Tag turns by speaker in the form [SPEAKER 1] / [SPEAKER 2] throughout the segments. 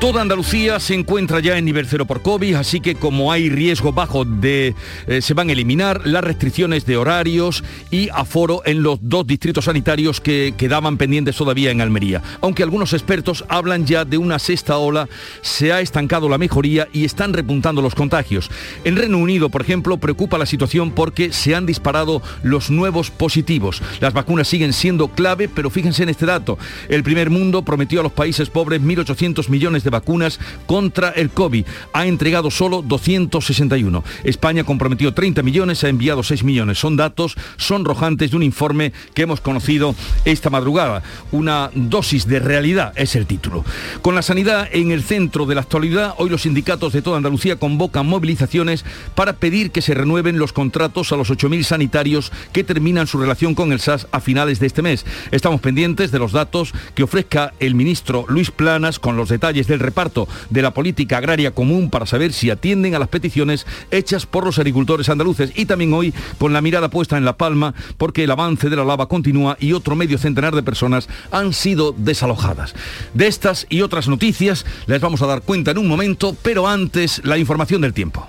[SPEAKER 1] Toda Andalucía se encuentra ya en nivel cero por COVID, así que como hay riesgo bajo de... Eh, se van a eliminar las restricciones de horarios y aforo en los dos distritos sanitarios que quedaban pendientes todavía en Almería. Aunque algunos expertos hablan ya de una sexta ola, se ha estancado la mejoría y están repuntando los contagios. En Reino Unido, por ejemplo, preocupa la situación porque se han disparado los nuevos positivos. Las vacunas siguen siendo clave, pero fíjense en este dato. El primer mundo prometió a los países pobres 1.800 millones de vacunas contra el COVID. Ha entregado solo 261. España comprometió 30 millones, ha enviado 6 millones. Son datos sonrojantes de un informe que hemos conocido esta madrugada. Una dosis de realidad es el título. Con la sanidad en el centro de la actualidad, hoy los sindicatos de toda Andalucía convocan movilizaciones para pedir que se renueven los contratos a los 8.000 sanitarios que terminan su relación con el SAS a finales de este mes. Estamos pendientes de los datos que ofrezca el ministro Luis Planas con los detalles del reparto de la política agraria común para saber si atienden a las peticiones hechas por los agricultores andaluces y también hoy con la mirada puesta en La Palma porque el avance de la lava continúa y otro medio centenar de personas han sido desalojadas. De estas y otras noticias les vamos a dar cuenta en un momento, pero antes la información del tiempo.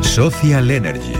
[SPEAKER 2] Social Energy.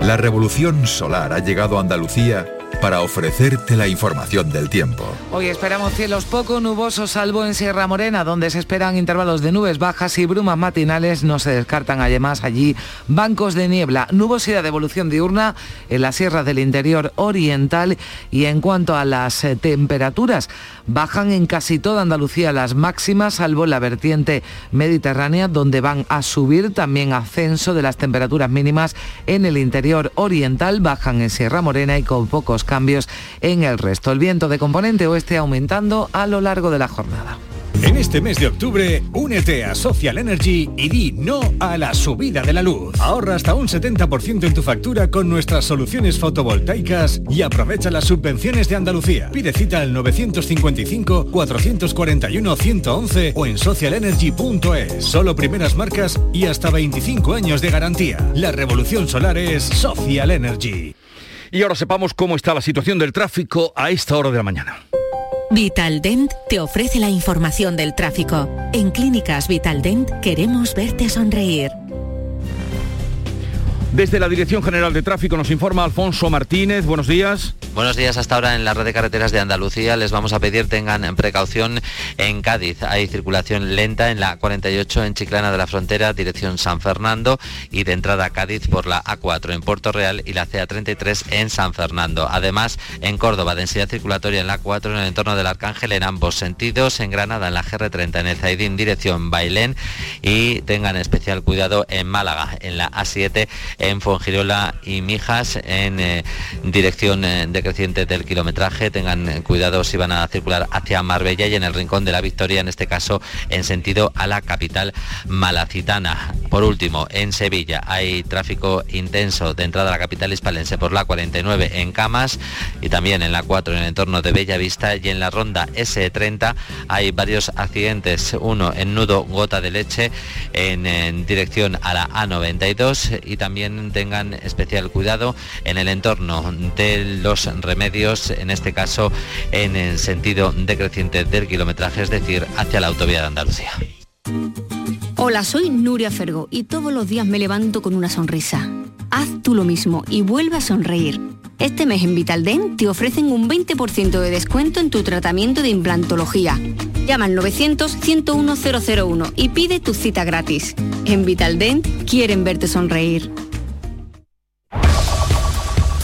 [SPEAKER 2] La revolución solar ha llegado a Andalucía para ofrecerte la información del tiempo.
[SPEAKER 3] Hoy esperamos cielos poco nubosos, salvo en Sierra Morena, donde se esperan intervalos de nubes bajas y brumas matinales. No se descartan además allí bancos de niebla, nubosidad de evolución diurna en las sierras del interior oriental. Y en cuanto a las eh, temperaturas, bajan en casi toda Andalucía las máximas, salvo la vertiente mediterránea, donde van a subir también ascenso de las temperaturas mínimas en el interior oriental, bajan en Sierra Morena y con pocos cambios en el resto. El viento de componente oeste aumentando a lo largo de la jornada.
[SPEAKER 4] En este mes de octubre, únete a Social Energy y di no a la subida de la luz. Ahorra hasta un 70% en tu factura con nuestras soluciones fotovoltaicas y aprovecha las subvenciones de Andalucía. Pide cita al 955-441-111 o en socialenergy.es. Solo primeras marcas y hasta 25 años de garantía. La revolución solar es Social Energy.
[SPEAKER 1] Y ahora sepamos cómo está la situación del tráfico a esta hora de la mañana.
[SPEAKER 5] Vitaldent te ofrece la información del tráfico. En Clínicas Vitaldent queremos verte sonreír.
[SPEAKER 1] Desde la Dirección General de Tráfico nos informa Alfonso Martínez. Buenos días.
[SPEAKER 6] Buenos días. Hasta ahora en la red de carreteras de Andalucía les vamos a pedir tengan precaución en Cádiz. Hay circulación lenta en la 48 en Chiclana de la Frontera, dirección San Fernando y de entrada a Cádiz por la A4 en Puerto Real y la CA33 en San Fernando. Además, en Córdoba, densidad circulatoria en la 4 en el entorno del Arcángel en ambos sentidos. En Granada, en la GR30 en el Zaidín, dirección Bailén y tengan especial cuidado en Málaga, en la A7 en Fongirola y Mijas en eh, dirección eh, decreciente del kilometraje. Tengan cuidado si van a circular hacia Marbella y en el Rincón de la Victoria, en este caso en sentido a la capital malacitana. Por último, en Sevilla hay tráfico intenso de entrada a la capital hispalense por la 49 en Camas y también en la 4 en el entorno de Bellavista y en la ronda S30 hay varios accidentes, uno en nudo gota de leche en dirección a la A92 y también tengan especial cuidado en el entorno de los remedios, en este caso en el sentido decreciente del kilometraje, es decir, hacia la autovía de Andalucía.
[SPEAKER 7] Hola, soy Nuria Fergo y todos los días me levanto con una sonrisa. Haz tú lo mismo y vuelve a sonreír. Este mes en Vitaldent te ofrecen un 20% de descuento en tu tratamiento de implantología. Llama al 900-101-001 y pide tu cita gratis. En Vitaldent quieren verte sonreír.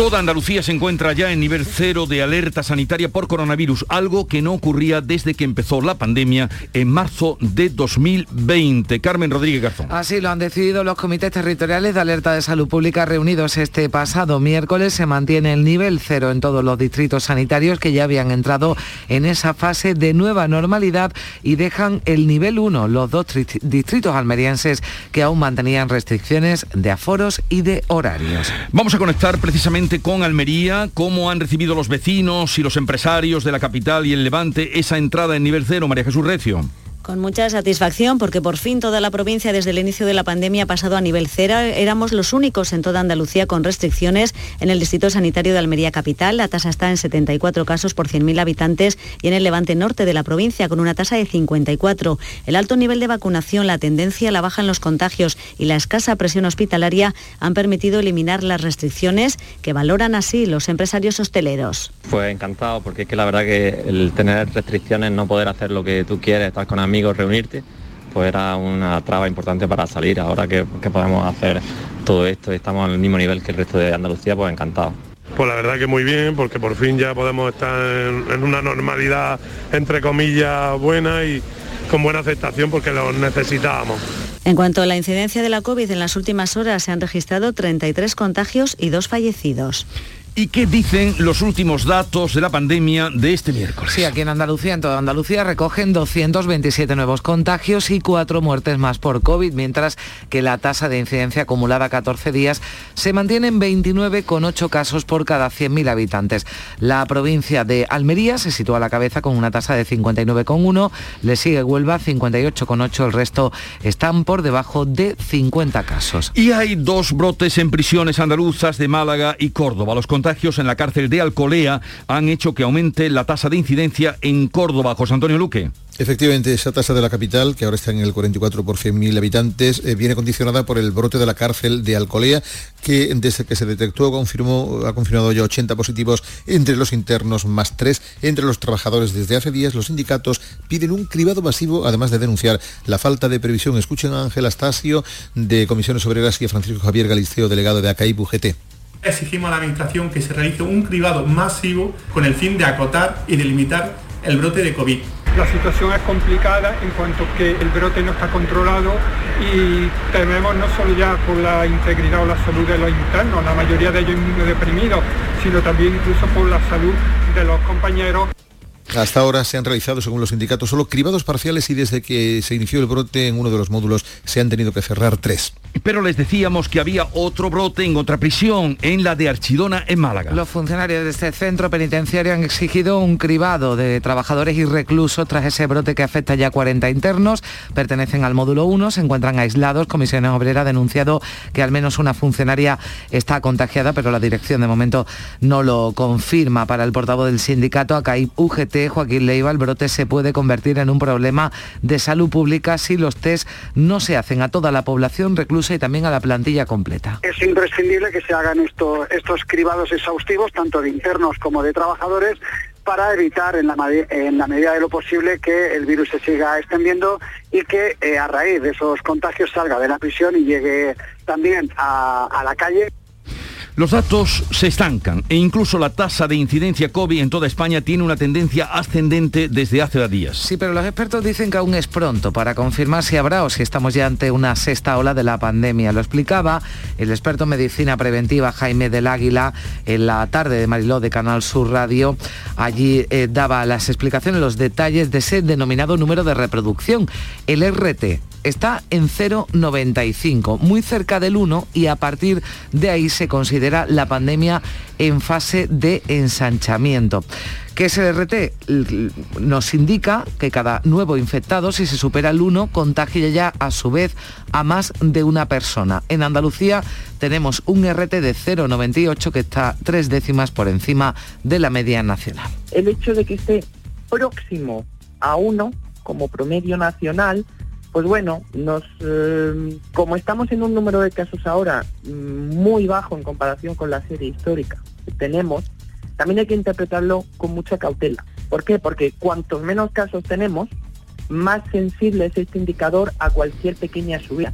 [SPEAKER 1] Toda Andalucía se encuentra ya en nivel cero de alerta sanitaria por coronavirus, algo que no ocurría desde que empezó la pandemia en marzo de 2020. Carmen Rodríguez Garzón.
[SPEAKER 3] Así lo han decidido los comités territoriales de alerta de salud pública reunidos este pasado miércoles. Se mantiene el nivel cero en todos los distritos sanitarios que ya habían entrado en esa fase de nueva normalidad y dejan el nivel 1 los dos distritos almerienses que aún mantenían restricciones de aforos y de horarios.
[SPEAKER 1] Vamos a conectar precisamente con Almería, cómo han recibido los vecinos y los empresarios de la capital y el Levante esa entrada en nivel cero, María Jesús Recio.
[SPEAKER 8] Con mucha satisfacción porque por fin toda la provincia desde el inicio de la pandemia ha pasado a nivel cero. Éramos los únicos en toda Andalucía con restricciones en el Distrito Sanitario de Almería Capital. La tasa está en 74 casos por 100.000 habitantes y en el levante norte de la provincia con una tasa de 54. El alto nivel de vacunación, la tendencia la baja en los contagios y la escasa presión hospitalaria han permitido eliminar las restricciones que valoran así los empresarios hosteleros.
[SPEAKER 9] Pues encantado porque es que la verdad que el tener restricciones, no poder hacer lo que tú quieres, estar con amigos, reunirte, pues era una traba importante para salir. Ahora que, podemos hacer todo esto y estamos al mismo nivel que el resto de Andalucía, pues encantado.
[SPEAKER 10] Pues la verdad que muy bien, porque por fin ya podemos estar en, una normalidad, entre comillas, buena y con buena aceptación porque lo necesitábamos.
[SPEAKER 8] En cuanto a la incidencia de la COVID, en las últimas horas se han registrado 33 contagios y dos fallecidos.
[SPEAKER 1] ¿Y qué dicen los últimos datos de la pandemia de este miércoles?
[SPEAKER 3] Sí, aquí en Andalucía, en toda Andalucía, recogen 227 nuevos contagios y cuatro muertes más por COVID, mientras que la tasa de incidencia acumulada a 14 días se mantiene en 29,8 casos por cada 100.000 habitantes. La provincia de Almería se sitúa a la cabeza con una tasa de 59,1, le sigue Huelva 58,8, el resto están por debajo de 50 casos.
[SPEAKER 1] Y hay dos brotes en prisiones andaluzas de Málaga y Córdoba. Los contagios en la cárcel de Alcolea han hecho que aumente la tasa de incidencia en Córdoba. José Antonio Luque.
[SPEAKER 11] Efectivamente, esa tasa de la capital, que ahora está en el 44 por 100.000 habitantes, eh, viene condicionada por el brote de la cárcel de Alcolea, que desde que se detectó confirmó, ha confirmado ya 80 positivos entre los internos, más 3 entre los trabajadores. Desde hace días los sindicatos piden un cribado masivo, además de denunciar la falta de previsión. Escuchen a Ángel Astasio, de Comisiones Obreras, y a Francisco Javier Galisteo, delegado de ACAIP UGT
[SPEAKER 12] exigimos a la Administración que se realice un cribado masivo con el fin de acotar y delimitar el brote de COVID.
[SPEAKER 13] La situación es complicada en cuanto que el brote no está controlado y tememos no solo ya por la integridad o la salud de los internos, la mayoría de ellos muy deprimidos, sino también incluso por la salud de los compañeros.
[SPEAKER 11] Hasta ahora se han realizado, según los sindicatos, solo cribados parciales y desde que se inició el brote en uno de los módulos se han tenido que cerrar tres.
[SPEAKER 1] Pero les decíamos que había otro brote en otra prisión, en la de Archidona, en Málaga.
[SPEAKER 3] Los funcionarios de este centro penitenciario han exigido un cribado de trabajadores y reclusos tras ese brote que afecta ya a 40 internos. Pertenecen al módulo 1, se encuentran aislados. Comisiones Obrera ha denunciado que al menos una funcionaria está contagiada, pero la dirección de momento no lo confirma. Para el portavoz del sindicato ACAIP UGT, Joaquín Leiva, el brote se puede convertir en un problema de salud pública si los test no se hacen a toda la población reclusa y también a la plantilla completa.
[SPEAKER 14] Es imprescindible que se hagan estos, estos cribados exhaustivos, tanto de internos como de trabajadores, para evitar en la, en la, medida de lo posible que el virus se siga extendiendo y que eh, a raíz de esos contagios salga de la prisión y llegue también a la calle.
[SPEAKER 1] Los datos se estancan e incluso la tasa de incidencia COVID en toda España tiene una tendencia ascendente desde hace días.
[SPEAKER 3] Sí, pero los expertos dicen que aún es pronto para confirmar si habrá o si estamos ya ante una sexta ola de la pandemia. Lo explicaba el experto en medicina preventiva Jaime del Águila en la tarde de Mariló de Canal Sur Radio. Allí eh, daba las explicaciones, los detalles de ese denominado número de reproducción, el RT está en 0,95, muy cerca del 1 y a partir de ahí se considera la pandemia en fase de ensanchamiento. ¿Qué es el RT? Nos indica que cada nuevo infectado, si se supera el 1, contagia ya a su vez a más de una persona. En Andalucía tenemos un RT de 0,98 que está tres décimas por encima de la media nacional.
[SPEAKER 15] El hecho de que esté próximo a 1 como promedio nacional pues bueno, nos, eh, como estamos en un número de casos ahora mm, muy bajo en comparación con la serie histórica que tenemos, también hay que interpretarlo con mucha cautela. ¿Por qué? Porque cuantos menos casos tenemos, más sensible es este indicador a cualquier pequeña subida.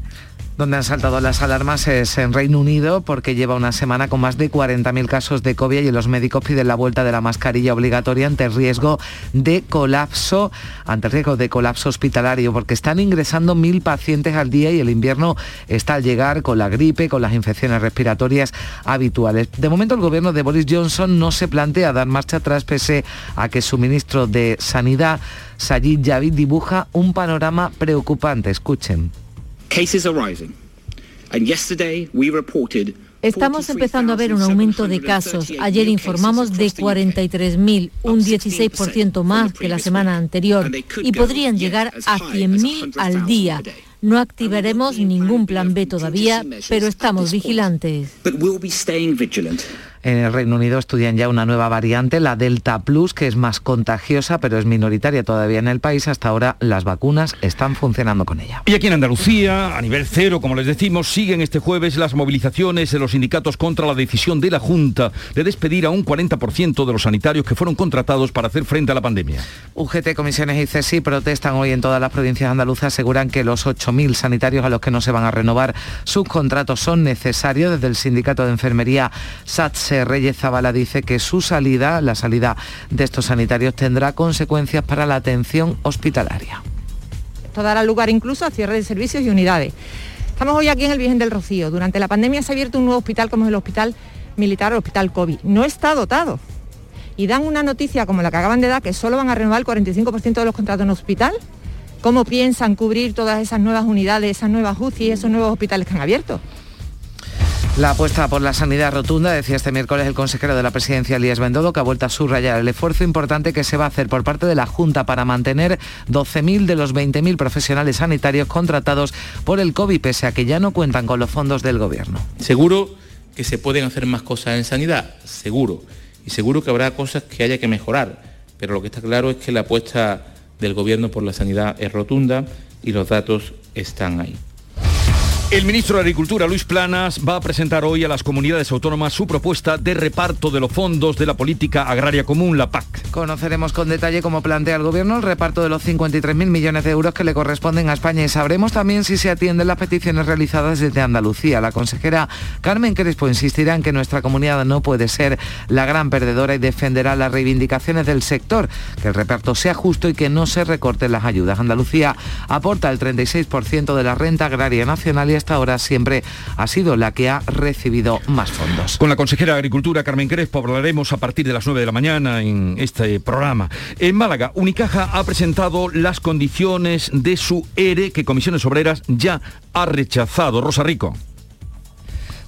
[SPEAKER 3] Donde han saltado las alarmas es en Reino Unido porque lleva una semana con más de 40.000 casos de COVID y los médicos piden la vuelta de la mascarilla obligatoria ante riesgo de colapso, ante riesgo de colapso hospitalario porque están ingresando mil pacientes al día y el invierno está al llegar con la gripe, con las infecciones respiratorias habituales. De momento el gobierno de Boris Johnson no se plantea dar marcha atrás pese a que su ministro de Sanidad, Sajid Javid, dibuja un panorama preocupante. Escuchen.
[SPEAKER 16] Cases are rising. And yesterday we reported Estamos empezando a ver un aumento de casos. Ayer informamos de 43.000, un 16% más que la semana anterior, y podrían llegar a 100.000 al día. No activaremos ningún plan B todavía, pero estamos vigilantes.
[SPEAKER 3] En el Reino Unido estudian ya una nueva variante, la Delta Plus, que es más contagiosa, pero es minoritaria todavía en el país. Hasta ahora las vacunas están funcionando con ella.
[SPEAKER 1] Y aquí en Andalucía, a nivel cero, como les decimos, siguen este jueves las movilizaciones de los sindicatos contra la decisión de la Junta de despedir a un 40% de los sanitarios que fueron contratados para hacer frente a la pandemia.
[SPEAKER 3] UGT, comisiones y CESI protestan hoy en todas las provincias andaluzas, aseguran que los 8.000 sanitarios a los que no se van a renovar sus contratos son necesarios. Desde el sindicato de enfermería SATSE Reyes Zavala dice que su salida, la salida de estos sanitarios, tendrá consecuencias para la atención hospitalaria.
[SPEAKER 17] Esto dará lugar incluso a cierre de servicios y unidades. Estamos hoy aquí en el Virgen del Rocío. Durante la pandemia se ha abierto un nuevo hospital como es el Hospital Militar o Hospital COVID. No está dotado. Y dan una noticia como la que acaban de dar, que solo van a renovar el 45% de los contratos en hospital. ¿Cómo piensan cubrir todas esas nuevas unidades, esas nuevas UCI esos nuevos hospitales que han abierto?
[SPEAKER 3] La apuesta por la sanidad rotunda, decía este miércoles el consejero de la presidencia, Elías Bendodo, que ha vuelto a subrayar el esfuerzo importante que se va a hacer por parte de la Junta para mantener 12.000 de los 20.000 profesionales sanitarios contratados por el COVID, pese a que ya no cuentan con los fondos del Gobierno.
[SPEAKER 18] Seguro que se pueden hacer más cosas en sanidad, seguro. Y seguro que habrá cosas que haya que mejorar. Pero lo que está claro es que la apuesta del Gobierno por la sanidad es rotunda y los datos están ahí.
[SPEAKER 1] El ministro de Agricultura, Luis Planas, va a presentar hoy a las comunidades autónomas su propuesta de reparto de los fondos de la política agraria común, la PAC.
[SPEAKER 3] Conoceremos con detalle cómo plantea el Gobierno el reparto de los 53.000 millones de euros que le corresponden a España y sabremos también si se atienden las peticiones realizadas desde Andalucía. La consejera Carmen Crespo insistirá en que nuestra comunidad no puede ser la gran perdedora y defenderá las reivindicaciones del sector, que el reparto sea justo y que no se recorten las ayudas. Andalucía aporta el 36% de la renta agraria nacional y hasta ahora siempre ha sido la que ha recibido más fondos.
[SPEAKER 1] Con la consejera de Agricultura, Carmen Crespo, hablaremos a partir de las 9 de la mañana en este programa. En Málaga, Unicaja ha presentado las condiciones de su ERE que Comisiones Obreras ya ha rechazado. Rosa Rico.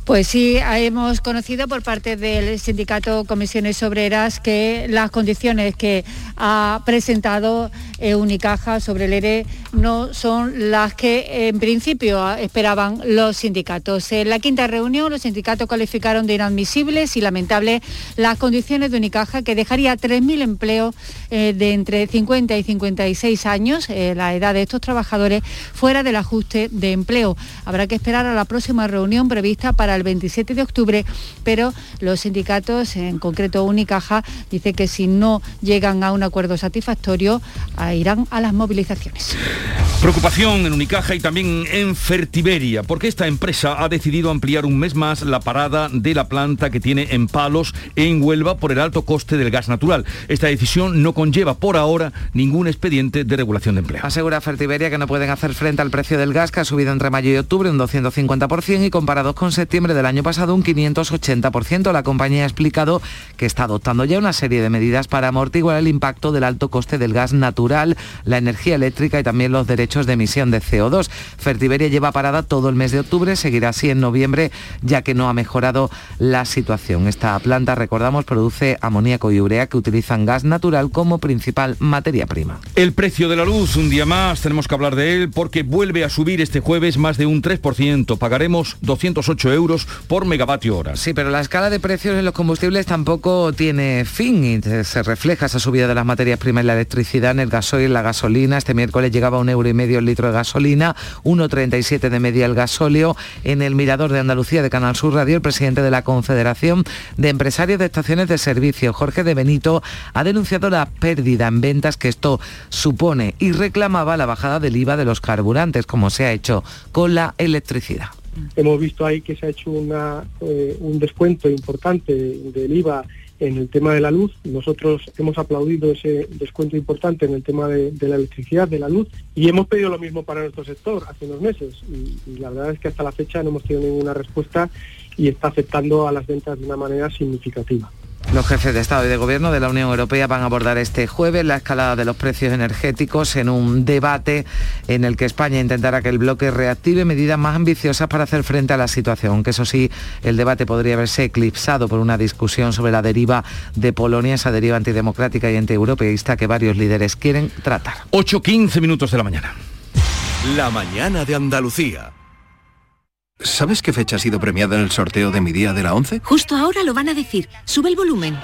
[SPEAKER 19] Pues sí, hemos conocido por parte del sindicato Comisiones Obreras que las condiciones que ha presentado eh, Unicaja sobre el ERE no son las que en principio esperaban los sindicatos. En la quinta reunión los sindicatos calificaron de inadmisibles y lamentables las condiciones de Unicaja que dejaría 3.000 empleos eh, de entre 50 y 56 años, eh, la edad de estos trabajadores, fuera del ajuste de empleo. Habrá que esperar a la próxima reunión prevista para el 27 de octubre, pero los sindicatos, en concreto Unicaja, dice que si no llegan a un acuerdo satisfactorio, irán a las movilizaciones.
[SPEAKER 1] Preocupación en Unicaja y también en Fertiberia, porque esta empresa ha decidido ampliar un mes más la parada de la planta que tiene en Palos, en Huelva, por el alto coste del gas natural. Esta decisión no conlleva por ahora ningún expediente de regulación de empleo.
[SPEAKER 3] Asegura Fertiberia que no pueden hacer frente al precio del gas que ha subido entre mayo y octubre un 250% y comparados con septiembre del año pasado un 580%. La compañía ha explicado que está adoptando ya una serie de medidas para amortiguar el impacto del alto coste del gas natural, la energía eléctrica y también los derechos de emisión de CO2. Fertiberia lleva parada todo el mes de octubre, seguirá así en noviembre, ya que no ha mejorado la situación. Esta planta, recordamos, produce amoníaco y urea que utilizan gas natural como principal materia prima.
[SPEAKER 1] El precio de la luz, un día más, tenemos que hablar de él porque vuelve a subir este jueves más de un 3%. Pagaremos 208 euros por megavatio hora.
[SPEAKER 3] Sí, pero la escala de precios en los combustibles tampoco tiene fin y se refleja esa subida de las materias primas y la electricidad en el gasoil, la gasolina. Este miércoles llegaba a un euro y medio el litro de gasolina, 1,37 de media el gasóleo. En el Mirador de Andalucía de Canal Sur Radio, el presidente de la Confederación de Empresarios de Estaciones de Servicio, Jorge de Benito, ha denunciado la pérdida en ventas que esto supone y reclamaba la bajada del IVA de los carburantes, como se ha hecho con la electricidad.
[SPEAKER 20] Hemos visto ahí que se ha hecho eh, un descuento importante del IVA en el tema de la luz. Nosotros hemos aplaudido ese descuento importante en el tema de, la electricidad, de la luz, y hemos pedido lo mismo para nuestro sector hace unos meses. Y, la verdad es que hasta la fecha no hemos tenido ninguna respuesta y está afectando a las ventas de una manera significativa.
[SPEAKER 3] Los jefes de Estado y de Gobierno de la Unión Europea van a abordar este jueves la escalada de los precios energéticos en un debate en el que España intentará que el bloque reactive medidas más ambiciosas para hacer frente a la situación, aunque eso sí, el debate podría verse eclipsado por una discusión sobre la deriva de Polonia, esa deriva antidemocrática y antieuropeísta que varios líderes quieren tratar.
[SPEAKER 1] 8.15 minutos de la mañana.
[SPEAKER 21] La mañana de Andalucía. ¿Sabes qué fecha ha sido premiada en el sorteo de mi día de la 11?
[SPEAKER 22] Justo ahora lo van a decir. Sube el volumen.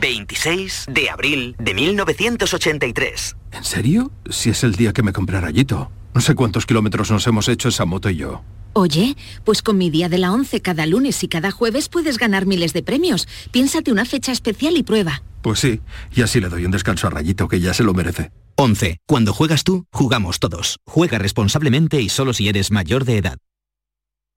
[SPEAKER 23] 26 de abril de 1983.
[SPEAKER 21] ¿En serio? Si es el día que me compré rayito. No sé cuántos kilómetros nos hemos hecho esa moto y yo.
[SPEAKER 22] Oye, pues con mi día de la 11 cada lunes y cada jueves puedes ganar miles de premios. Piénsate una fecha especial y prueba.
[SPEAKER 21] Pues sí, y así le doy un descanso a Rayito que ya se lo merece.
[SPEAKER 23] 11. Cuando juegas tú, jugamos todos. Juega responsablemente y solo si eres mayor de edad.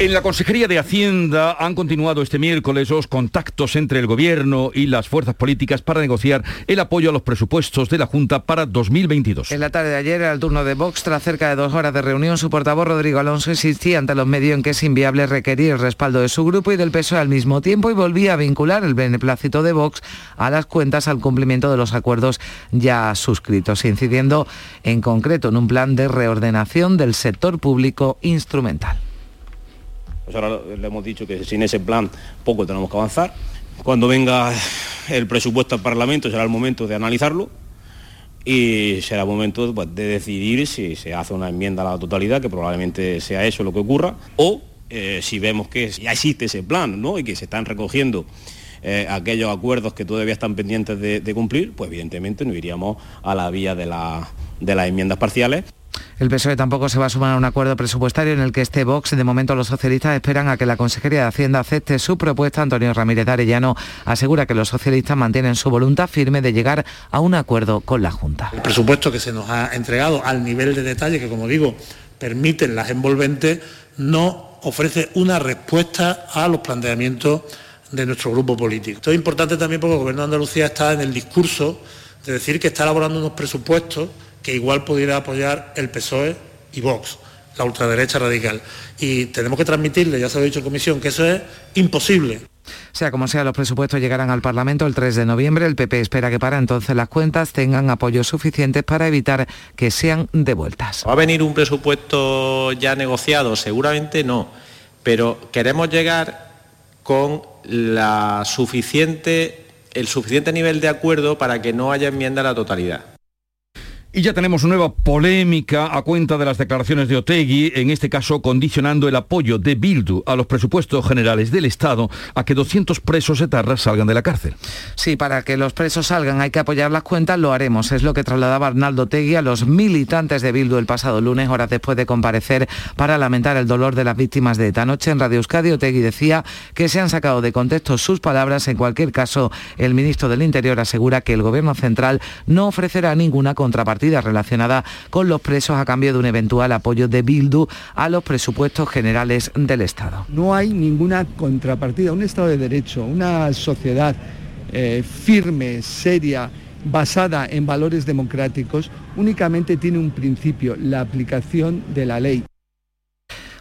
[SPEAKER 1] En la Consejería de Hacienda han continuado este miércoles los contactos entre el Gobierno y las fuerzas políticas para negociar el apoyo a los presupuestos de la Junta para 2022.
[SPEAKER 3] En la tarde de ayer el turno de Vox. Tras cerca de dos horas de reunión, su portavoz Rodrigo Alonso insistía ante los medios en que es inviable requerir el respaldo de su grupo y del PSOE al mismo tiempo y volvía a vincular el beneplácito de Vox a las cuentas al cumplimiento de los acuerdos ya suscritos, incidiendo en concreto en un plan de reordenación del sector público instrumental.
[SPEAKER 24] Pues ahora le hemos dicho que sin ese plan poco tenemos que avanzar. Cuando venga el presupuesto al Parlamento será el momento de analizarlo y será el momento pues, de decidir si se hace una enmienda a la totalidad, que probablemente sea eso lo que ocurra, o eh, si vemos que ya existe ese plan ¿no? y que se están recogiendo eh, aquellos acuerdos que todavía están pendientes de, cumplir, pues evidentemente nos iríamos a la vía de las enmiendas parciales.
[SPEAKER 3] El PSOE tampoco se va a sumar a un acuerdo presupuestario en el que esté Vox. De momento los socialistas esperan a que la Consejería de Hacienda acepte su propuesta. Antonio Ramírez Arellano asegura que los socialistas mantienen su voluntad firme de llegar a un acuerdo con la Junta.
[SPEAKER 25] El presupuesto que se nos ha entregado al nivel de detalle que, como digo, permiten las envolventes, no ofrece una respuesta a los planteamientos de nuestro grupo político. Esto es importante también porque el Gobierno de Andalucía está en el discurso de decir que está elaborando unos presupuestos que igual pudiera apoyar el PSOE y Vox, la ultraderecha radical. Y tenemos que transmitirle, ya se lo he dicho en comisión, que eso es imposible.
[SPEAKER 3] Sea como sea, los presupuestos llegarán al Parlamento el 3 de noviembre. El PP espera que para entonces las cuentas tengan apoyos suficientes para evitar que sean devueltas.
[SPEAKER 9] ¿Va a venir un presupuesto ya negociado? Seguramente no. Pero queremos llegar con la suficiente, el suficiente nivel de acuerdo para que no haya enmienda a la totalidad.
[SPEAKER 1] Y ya tenemos nueva polémica a cuenta de las declaraciones de Otegui, en este caso condicionando el apoyo de Bildu a los presupuestos generales del Estado a que 200 presos etarras salgan de la cárcel.
[SPEAKER 3] Sí, para que los presos salgan hay que apoyar las cuentas, lo haremos. Es lo que trasladaba Arnaldo Otegui a los militantes de Bildu el pasado lunes, horas después de comparecer para lamentar el dolor de las víctimas de esta noche. En Radio Euskadi, Otegui decía que se han sacado de contexto sus palabras. En cualquier caso, el ministro del Interior asegura que el Gobierno central no ofrecerá ninguna contrapartida relacionada con los presos a cambio de un eventual apoyo de Bildu a los presupuestos generales del Estado.
[SPEAKER 26] No hay ninguna contrapartida, un Estado de Derecho, una sociedad eh, firme, seria, basada en valores democráticos, únicamente tiene un principio, la aplicación de la ley.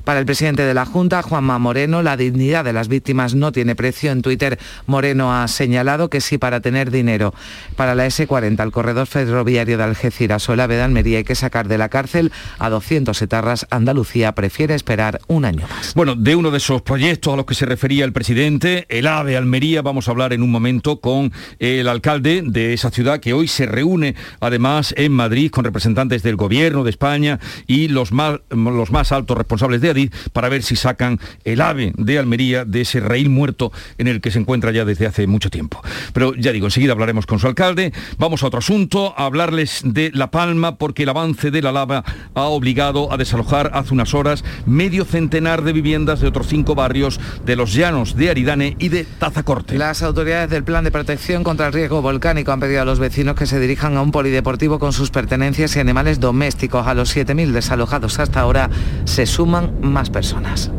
[SPEAKER 3] Para el presidente de la Junta, Juanma Moreno, la dignidad de las víctimas no tiene precio. En Twitter, Moreno ha señalado que si para tener dinero para la S40, el corredor ferroviario de Algeciras o el AVE de Almería hay que sacar de la cárcel a 200 etarras, Andalucía prefiere esperar un año más.
[SPEAKER 1] Bueno, de uno de esos proyectos a los que se refería el presidente, el AVE Almería, vamos a hablar en un momento con el alcalde de esa ciudad que hoy se reúne además en Madrid con representantes del gobierno de España y los más, los más altos responsables de Para ver si sacan el ave de Almería de ese raíl muerto en el que se encuentra ya desde hace mucho tiempo. Pero ya digo, enseguida hablaremos con su alcalde. Vamos a otro asunto, a hablarles de La Palma porque el avance de la lava ha obligado a desalojar hace unas horas medio centenar de viviendas de otros cinco barrios de los llanos de Aridane y de Tazacorte.
[SPEAKER 3] Las autoridades del Plan de Protección contra el Riesgo Volcánico han pedido a los vecinos que se dirijan a un polideportivo con sus pertenencias y animales domésticos. A los 7.000 desalojados hasta ahora se suman más personas.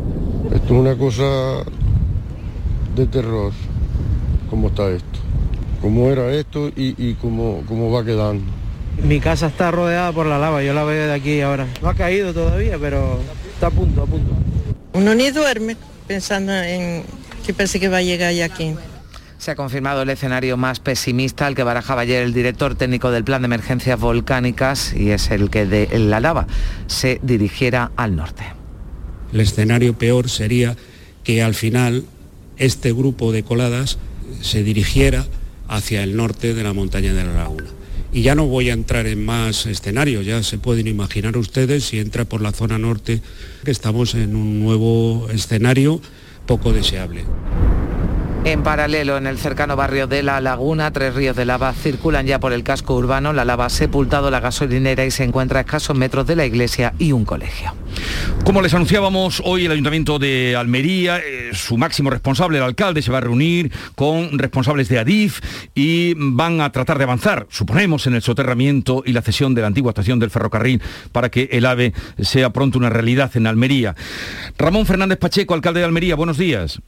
[SPEAKER 27] Esto es una cosa de terror, cómo está esto, cómo era esto y, cómo, cómo va quedando.
[SPEAKER 28] Mi casa está rodeada por la lava, yo la veo de aquí ahora. No ha caído todavía, pero está a punto, a punto.
[SPEAKER 29] Uno ni duerme pensando en que parece que va a llegar ya aquí.
[SPEAKER 3] Se ha confirmado el escenario más pesimista al que barajaba ayer el director técnico del Plan de Emergencias Volcánicas y es el que de la lava se dirigiera al norte.
[SPEAKER 30] El escenario peor sería que al final este grupo de coladas se dirigiera hacia el norte de la montaña de la laguna. Y ya no voy a entrar en más escenarios, ya se pueden imaginar ustedes si entra por la zona norte que estamos en un nuevo escenario poco deseable.
[SPEAKER 3] En paralelo, en el cercano barrio de La Laguna, tres ríos de lava circulan ya por el casco urbano. La lava ha sepultado la gasolinera y se encuentra a escasos metros de la iglesia y un colegio.
[SPEAKER 1] Como les anunciábamos, hoy el Ayuntamiento de Almería, eh, su máximo responsable, el alcalde, se va a reunir con responsables de Adif y van a tratar de avanzar, suponemos, en el soterramiento y la cesión de la antigua estación del ferrocarril para que el AVE sea pronto una realidad en Almería. Ramón Fernández Pacheco, alcalde de Almería, buenos días.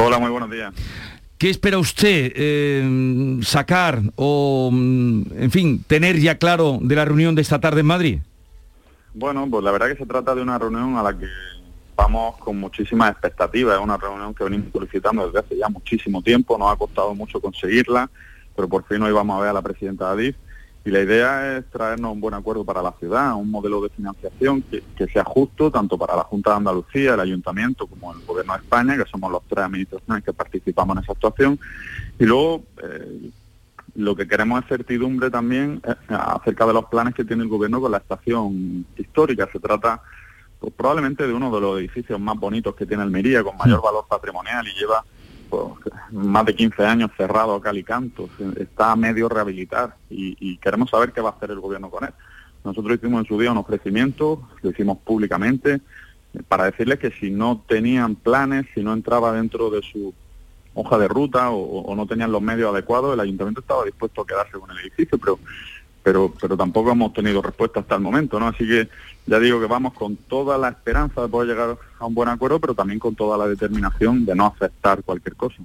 [SPEAKER 31] Hola, muy buenos días.
[SPEAKER 1] ¿Qué espera usted eh, sacar o, mm, en fin, tener ya claro de la reunión de esta tarde en Madrid?
[SPEAKER 31] Bueno, pues la verdad que se trata de una reunión a la que vamos con muchísimas expectativas. Es una reunión que venimos solicitando desde hace ya muchísimo tiempo, nos ha costado mucho conseguirla, pero por fin hoy vamos a ver a la presidenta de Adif y la idea es traernos un buen acuerdo para la ciudad, un modelo de financiación que, sea justo tanto para la Junta de Andalucía, el Ayuntamiento como el Gobierno de España, que somos los tres administraciones que participamos en esa actuación. Y luego eh, lo que queremos es certidumbre también eh, acerca de los planes que tiene el Gobierno con la estación histórica. Se trata pues, probablemente de uno de los edificios más bonitos que tiene Almería, con mayor valor patrimonial y lleva más de 15 años cerrado a cal canto, está a medio rehabilitar y, queremos saber qué va a hacer el gobierno con él. Nosotros hicimos en su día un ofrecimiento, lo hicimos públicamente, para decirles que si no tenían planes, si no entraba dentro de su hoja de ruta o, no tenían los medios adecuados, el ayuntamiento estaba dispuesto a quedarse con el edificio, pero pero, pero tampoco hemos tenido respuesta hasta el momento, ¿no? Así que ya digo que vamos con toda la esperanza de poder llegar a un buen acuerdo, pero también con toda la determinación de no aceptar cualquier cosa.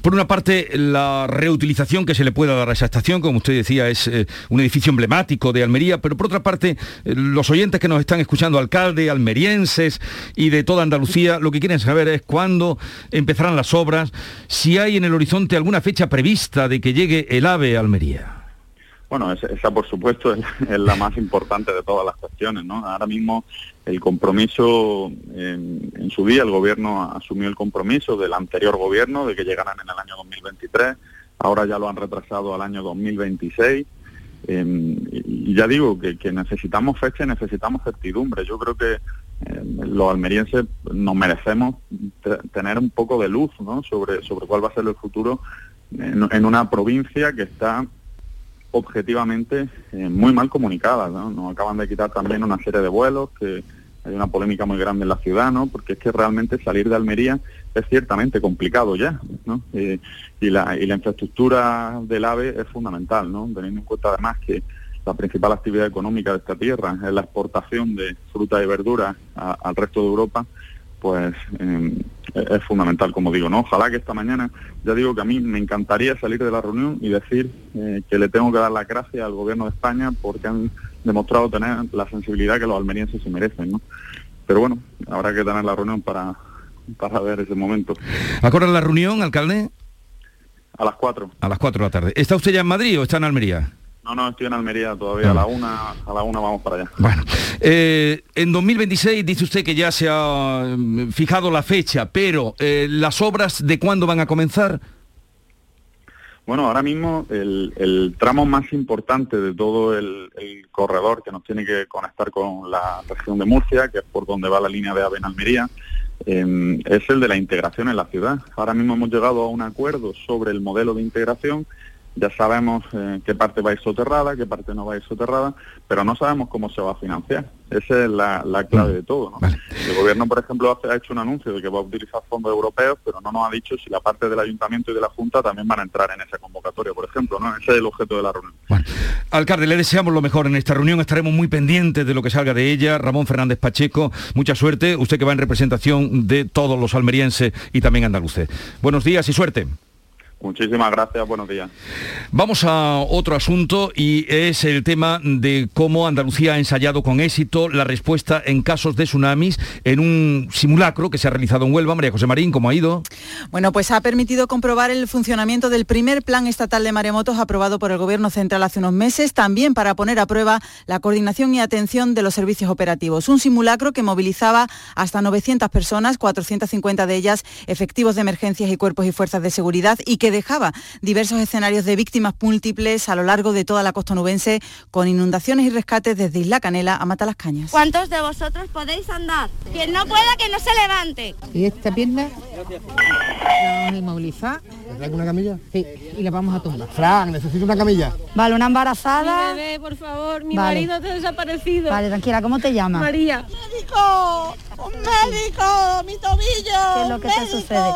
[SPEAKER 1] Por una parte, la reutilización que se le pueda dar a esa estación, como usted decía, es eh, un edificio emblemático de Almería, pero por otra parte, eh, los oyentes que nos están escuchando, alcalde, almerienses y de toda Andalucía, lo que quieren saber es cuándo empezarán las obras, si hay en el horizonte alguna fecha prevista de que llegue el AVE a Almería.
[SPEAKER 31] Bueno, esa, por supuesto es, la más importante de todas las cuestiones, ¿no? Ahora mismo el compromiso, en, su día el gobierno asumió el compromiso del anterior gobierno de que llegaran en el año 2023, ahora ya lo han retrasado al año 2026. Em, y ya digo que, necesitamos fecha y necesitamos certidumbre. Yo creo que em, los almerienses nos merecemos tener un poco de luz ¿no? sobre, sobre cuál va a ser el futuro en una provincia que está objetivamente eh, muy mal comunicadas. ¿no? Nos acaban de quitar también una serie de vuelos, que hay una polémica muy grande en la ciudad, ¿no? porque es que realmente salir de Almería es ciertamente complicado ya, ¿no? Eh, y, la, y la infraestructura del AVE es fundamental, ¿no? teniendo en cuenta además que la principal actividad económica de esta tierra es la exportación de fruta y verduras al resto de Europa pues em, es fundamental, como digo, ¿no? Ojalá que esta mañana, ya digo que a mí me encantaría salir de la reunión y decir eh, que le tengo que dar las gracias al gobierno de España porque han demostrado tener la sensibilidad que los almerienses se merecen, ¿no? Pero bueno, habrá que tener la reunión para, para ver ese momento.
[SPEAKER 1] ¿Acuerda la reunión, alcalde?
[SPEAKER 31] A las cuatro.
[SPEAKER 1] A las cuatro de la tarde. ¿Está usted ya en Madrid o está en Almería?
[SPEAKER 31] No, no, estoy en Almería todavía, a la una, a la una vamos para allá.
[SPEAKER 1] Bueno, eh, en 2026 dice usted que ya se ha mm, fijado la fecha, pero eh, ¿las obras de cuándo van a comenzar?
[SPEAKER 31] Bueno, ahora mismo el, el tramo más importante de todo el, el, corredor que nos tiene que conectar con la región de Murcia, que es por donde va la línea de AVE en Almería, eh, es el de la integración en la ciudad. Ahora mismo hemos llegado a un acuerdo sobre el modelo de integración ya sabemos eh, qué parte va a ir soterrada, qué parte no va a ir soterrada, pero no sabemos cómo se va a financiar. Esa es la, clave de todo. ¿no? El gobierno, por ejemplo, ha hecho un anuncio de que va a utilizar fondos europeos, pero no nos ha dicho si la parte del ayuntamiento y de la Junta también van a entrar en esa convocatoria, por ejemplo. ¿no? Ese es el objeto de la reunión.
[SPEAKER 1] Alcalde, le deseamos lo mejor en esta reunión. Estaremos muy pendientes de lo que salga de ella. Ramón Fernández Pacheco, mucha suerte. Usted que va en representación de todos los almerienses y también andaluces. Buenos días y suerte.
[SPEAKER 31] Muchísimas gracias, buenos días.
[SPEAKER 1] Vamos a otro asunto y es el tema de cómo Andalucía ha ensayado con éxito la respuesta en casos de tsunamis en un simulacro que se ha realizado en Huelva. María José Marín, ¿cómo ha ido?
[SPEAKER 32] Bueno, pues ha permitido comprobar el funcionamiento del primer plan estatal de maremotos aprobado por el Gobierno Central hace unos meses, también para poner a prueba la coordinación y atención de los servicios operativos. Un simulacro que movilizaba hasta 900 personas, 450 de ellas efectivos de emergencias y cuerpos y fuerzas de seguridad y que dejaba diversos escenarios de víctimas múltiples a lo largo de toda la costa nubense, con inundaciones y rescates desde Isla Canela a Matalascañas.
[SPEAKER 33] ¿Cuántos de vosotros podéis andar? Quien no pueda, que no se levante.
[SPEAKER 34] ¿Y esta pierna? La vamos a inmovilizar.
[SPEAKER 35] una camilla?
[SPEAKER 34] Sí, y la vamos a tumbar.
[SPEAKER 35] Frank, necesito una camilla.
[SPEAKER 34] Vale, una embarazada.
[SPEAKER 33] Mi bebé, por favor, mi marido te ha desaparecido.
[SPEAKER 34] Vale, tranquila, ¿cómo te llamas?
[SPEAKER 33] María. ¡Médico! ¡Un médico! ¡Mi tobillo!
[SPEAKER 34] ¿Qué es lo que te sucede?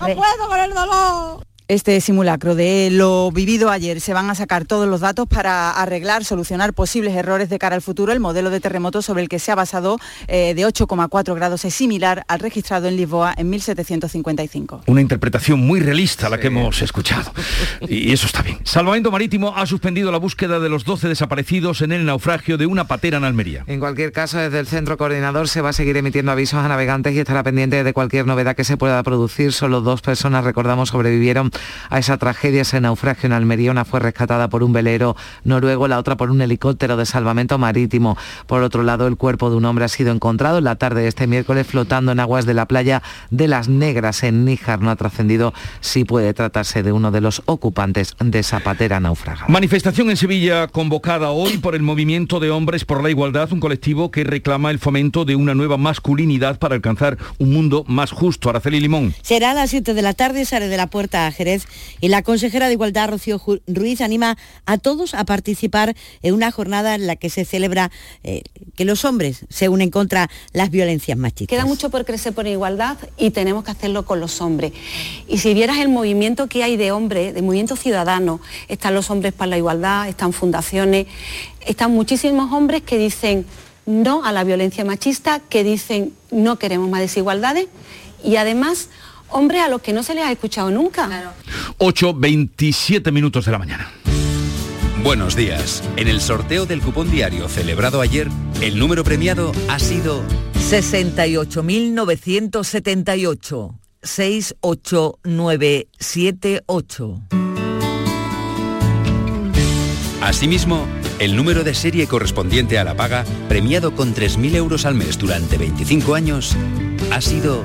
[SPEAKER 33] No puedo con el dolor
[SPEAKER 32] este simulacro de lo vivido ayer. Se van a sacar todos los datos para arreglar, solucionar posibles errores de cara al futuro. El modelo de terremoto sobre el que se ha basado eh, de 8,4 grados es similar al registrado en Lisboa en 1755.
[SPEAKER 1] Una interpretación muy realista la que hemos escuchado. Y eso está bien. Salvamento Marítimo ha suspendido la búsqueda de los 12 desaparecidos en el naufragio de una patera en Almería.
[SPEAKER 3] En cualquier caso, desde el centro coordinador se va a seguir emitiendo avisos a navegantes y estará pendiente de cualquier novedad que se pueda producir. Solo dos personas, recordamos, sobrevivieron a esa tragedia, ese naufragio en Almería. Una fue rescatada por un velero noruego, la otra por un helicóptero de salvamento marítimo. Por otro lado, el cuerpo de un hombre ha sido encontrado en la tarde de este miércoles flotando en aguas de la playa de Las Negras en Níjar. No ha trascendido si puede tratarse de uno de los ocupantes de Zapatera naufragada.
[SPEAKER 1] Manifestación en Sevilla convocada hoy por el Movimiento de Hombres por la Igualdad, un colectivo que reclama el fomento de una nueva masculinidad para alcanzar un mundo más justo. Araceli Limón.
[SPEAKER 36] Será a las 7 de la tarde, sale de la puerta a Y la consejera de Igualdad, Rocío Ruiz, anima a todos a participar en una jornada en la que se celebra eh, que los hombres se unen contra las violencias machistas.
[SPEAKER 37] Queda mucho por crecer por igualdad y tenemos que hacerlo con los hombres. Y si vieras el movimiento que hay de hombres, de movimiento ciudadano, están los hombres para la igualdad, están fundaciones, están muchísimos hombres que dicen no a la violencia machista, que dicen no queremos más desigualdades y además Hombre, a los que no se les ha escuchado nunca.
[SPEAKER 1] 8, 27 minutos de la mañana.
[SPEAKER 38] Buenos días. En el sorteo del cupón diario celebrado ayer, el número premiado ha sido
[SPEAKER 39] 68.978. 68978.
[SPEAKER 38] Asimismo, el número de serie correspondiente a la paga, premiado con 3.000 euros al mes durante 25 años, ha sido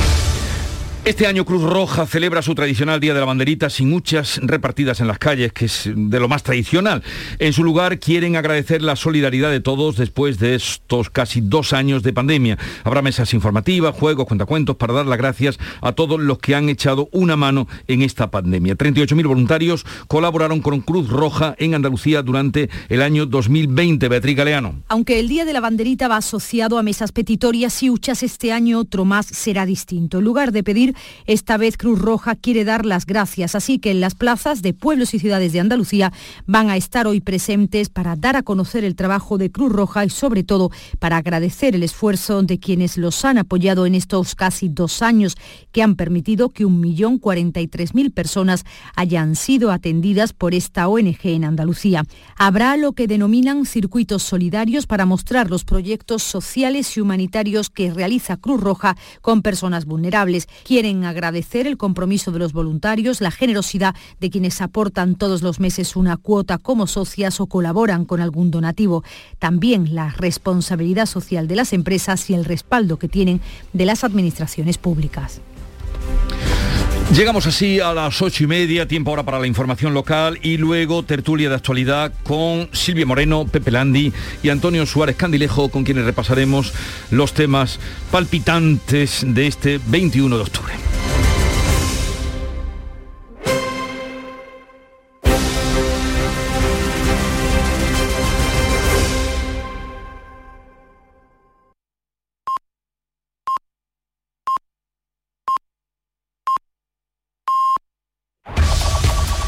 [SPEAKER 1] Este año Cruz Roja celebra su tradicional Día de la Banderita sin muchas repartidas en las calles, que es de lo más tradicional. En su lugar quieren agradecer la solidaridad de todos después de estos casi dos años de pandemia. Habrá mesas informativas, juegos, cuentacuentos para dar las gracias a todos los que han echado una mano en esta pandemia. 38.000 voluntarios colaboraron con Cruz Roja en Andalucía durante el año 2020. Beatriz Galeano.
[SPEAKER 40] Aunque el Día de la Banderita va asociado a mesas petitorias y huchas, este año otro más será distinto. En lugar de pedir
[SPEAKER 41] Esta vez Cruz Roja quiere dar las gracias, así que en las plazas de pueblos y ciudades de Andalucía van a estar hoy presentes para dar a conocer el trabajo de Cruz Roja y sobre todo para agradecer el esfuerzo de quienes los han apoyado en estos casi dos años que han permitido que 1.043.000 personas hayan sido atendidas por esta ONG en Andalucía. Habrá lo que denominan circuitos solidarios para mostrar los proyectos sociales y humanitarios que realiza Cruz Roja con personas vulnerables. Quieren agradecer el compromiso de los voluntarios, la generosidad de quienes aportan todos los meses una cuota como socias o colaboran con algún donativo. También la responsabilidad social de las empresas y el respaldo que tienen de las administraciones públicas.
[SPEAKER 1] Llegamos así a las ocho y media, tiempo ahora para la información local y luego tertulia de actualidad con Silvia Moreno, Pepe Landi y Antonio Suárez Candilejo, con quienes repasaremos los temas palpitantes de este 21 de octubre.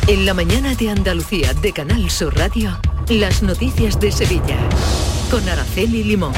[SPEAKER 42] En la mañana de Andalucía de Canal Sur Radio, las noticias de Sevilla. Con Araceli Limón.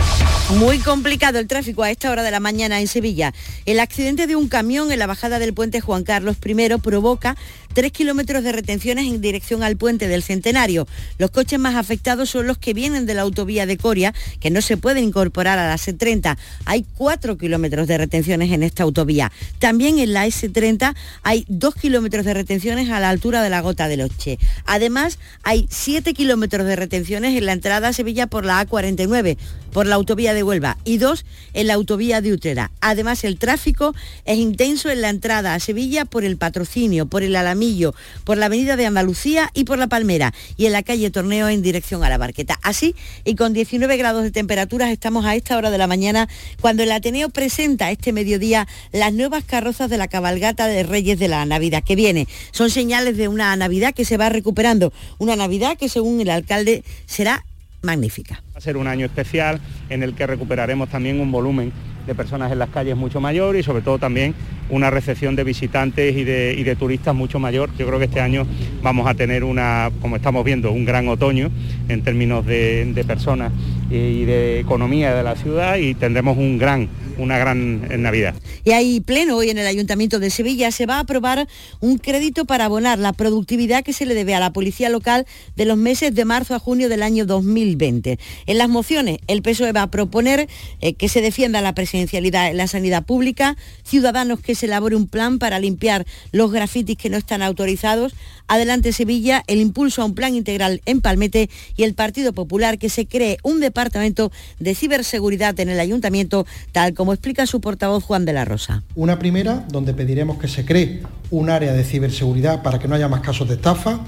[SPEAKER 36] Muy complicado el tráfico a esta hora de la mañana en Sevilla. El accidente de un camión en la bajada del puente Juan Carlos I provoca tres kilómetros de retenciones en dirección al puente del Centenario. Los coches más afectados son los que vienen de la autovía de Coria, que no se pueden incorporar a la S30. Hay cuatro kilómetros de retenciones en esta autovía. También en la S30 hay dos kilómetros de retenciones a la altura de la Gota del Oche. Además, hay siete kilómetros de retenciones en la entrada a Sevilla por la A49, por la autovía de Huelva y dos en la autovía de Utrera. Además, el tráfico es intenso en la entrada a Sevilla por el patrocinio, por el Alamí por la Avenida de Andalucía y por la Palmera y en la calle Torneo en dirección a la Barqueta. Así y con 19 grados de temperatura estamos a esta hora de la mañana cuando el Ateneo presenta este mediodía las nuevas carrozas de la cabalgata de Reyes de la Navidad que viene. Son señales de una Navidad que se va recuperando, una Navidad que según el alcalde será magnífica.
[SPEAKER 43] Va a ser un año especial en el que recuperaremos también un volumen de personas en las calles mucho mayor y sobre todo también una recepción de visitantes y de, turistas mucho mayor. Yo creo que este año vamos a tener una, como estamos viendo, un gran otoño en términos de, de personas y de economía de la ciudad y tendremos un gran una gran Navidad.
[SPEAKER 36] Y hay pleno hoy en el Ayuntamiento de Sevilla se va a aprobar un crédito para abonar la productividad que se le debe a la policía local de los meses de marzo a junio del año 2020. En las mociones, el PSOE va a proponer eh, que se defienda la en la sanidad pública, ciudadanos que se elabore un plan para limpiar los grafitis que no están autorizados, Adelante Sevilla, el impulso a un plan integral en Palmete y el Partido Popular que se cree un departamento de ciberseguridad en el ayuntamiento, tal como explica su portavoz Juan de la Rosa.
[SPEAKER 44] Una primera donde pediremos que se cree un área de ciberseguridad para que no haya más casos de estafa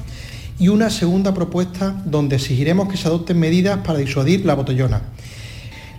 [SPEAKER 44] y una segunda propuesta donde exigiremos que se adopten medidas para disuadir la botellona.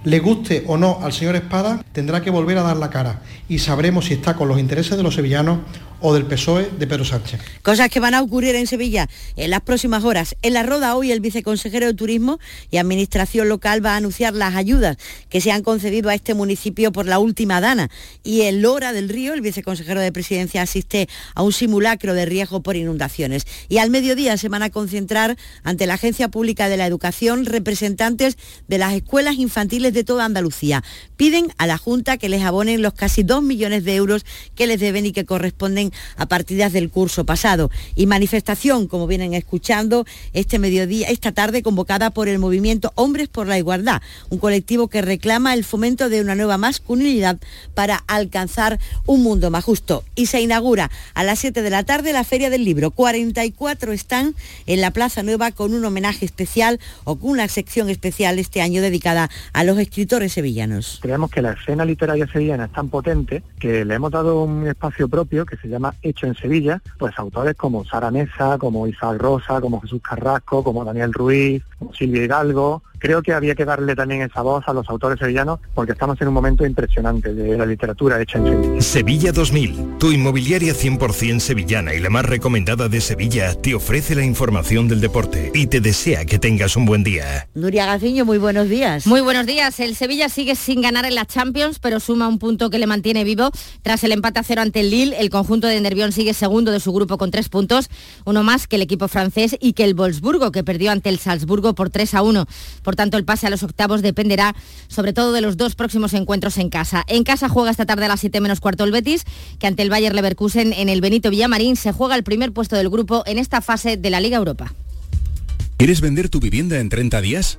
[SPEAKER 44] Le guste o no al señor Espada, tendrá que volver a dar la cara y sabremos si está con los intereses de los sevillanos o del PSOE de Pedro Sánchez.
[SPEAKER 36] Cosas que van a ocurrir en Sevilla en las próximas horas. En la Roda hoy el viceconsejero de Turismo y Administración Local va a anunciar las ayudas que se han concedido a este municipio por la última dana. Y en Lora del Río el viceconsejero de Presidencia asiste a un simulacro de riesgo por inundaciones. Y al mediodía se van a concentrar ante la Agencia Pública de la Educación representantes de las escuelas infantiles de toda Andalucía. Piden a la Junta que les abonen los casi dos millones de euros que les deben y que corresponden a partidas del curso pasado. Y manifestación, como vienen escuchando, este mediodía, esta tarde convocada por el movimiento Hombres por la Igualdad, un colectivo que reclama el fomento de una nueva masculinidad para alcanzar un mundo más justo. Y se inaugura a las 7 de la tarde la Feria del Libro. 44 están en la Plaza Nueva con un homenaje especial o con una sección especial este año dedicada a los escritores sevillanos.
[SPEAKER 45] Creemos que la escena literaria sevillana es tan potente que le hemos dado un espacio propio que se llama Hecho en Sevilla, pues autores como Sara Mesa, como Isabel Rosa, como Jesús Carrasco, como Daniel Ruiz, como Silvia Hidalgo, creo que había que darle también esa voz a los autores sevillanos porque estamos en un momento impresionante de la literatura hecha en Sevilla.
[SPEAKER 46] Sevilla 2000, tu inmobiliaria 100% sevillana y la más recomendada de Sevilla, te ofrece la información del deporte y te desea que tengas un buen día.
[SPEAKER 36] Nuria Gaciño, muy buenos días.
[SPEAKER 34] Muy buenos días. El Sevilla sigue sin ganar en la Champions, pero suma un punto que le mantiene vivo. Tras el empate a cero ante el Lille, el conjunto de Nervión sigue segundo de su grupo con tres puntos, uno más que el equipo francés y que el Wolfsburgo, que perdió ante el Salzburgo por 3 a 1. Por tanto, el pase a los octavos dependerá sobre todo de los dos próximos encuentros en casa. En casa juega esta tarde a las 7 menos cuarto el Betis, que ante el Bayer Leverkusen en el Benito Villamarín se juega el primer puesto del grupo en esta fase de la Liga Europa.
[SPEAKER 47] ¿Quieres vender tu vivienda en 30 días?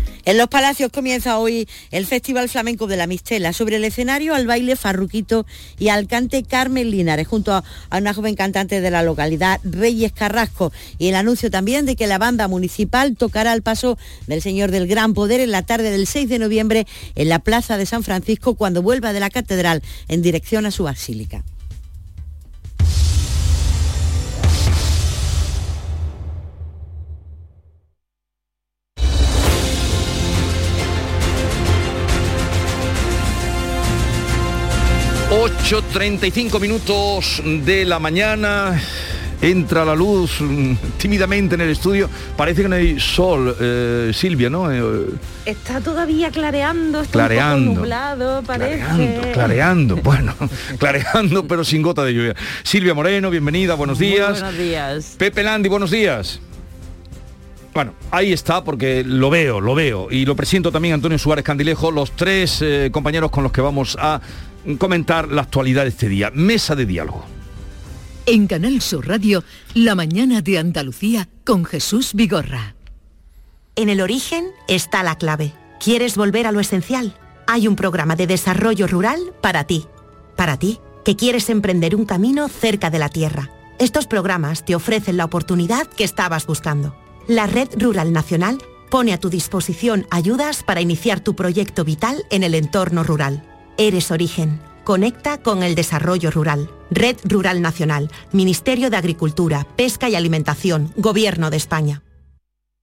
[SPEAKER 36] En los Palacios comienza hoy el Festival Flamenco de la Mistela. Sobre el escenario al baile Farruquito y al cante Carmen Linares, junto a, una joven cantante de la localidad, Reyes Carrasco. Y el anuncio también de que la banda municipal tocará al paso del Señor del Gran Poder en la tarde del 6 de noviembre en la Plaza de San Francisco cuando vuelva de la Catedral en dirección a su basílica.
[SPEAKER 1] ...8.35 minutos de la mañana... Entra la luz mm, tímidamente en el estudio. Parece que no hay sol, eh, Silvia, ¿no? Eh,
[SPEAKER 48] Está todavía clareando, está
[SPEAKER 1] Clareando.
[SPEAKER 48] un poco nublado, parece.
[SPEAKER 1] Clareando, clareando, bueno, clareando, pero sin gota de lluvia. Silvia Moreno, bienvenida, buenos
[SPEAKER 48] Muy
[SPEAKER 1] días.
[SPEAKER 48] buenos días.
[SPEAKER 1] Pepe Landi, buenos días. Bueno, ahí está, porque lo veo, lo veo. Y lo presento también Antonio Suárez Candilejo, los tres eh, compañeros con los que vamos a comentar la actualidad de este día. Mesa de diálogo.
[SPEAKER 42] En Canal Sur Radio, La mañana de Andalucía con Jesús Vigorra.
[SPEAKER 49] En el origen está la clave. ¿Quieres volver a lo esencial? Hay un programa de desarrollo rural para ti. Para ti, que quieres emprender un camino cerca de la tierra. Estos programas te ofrecen la oportunidad que estabas buscando. La Red Rural Nacional pone a tu disposición ayudas para iniciar tu proyecto vital en el entorno rural. Eres origen. Conecta con el desarrollo rural. Red Rural Nacional, Ministerio de Agricultura, Pesca y Alimentación, Gobierno de España.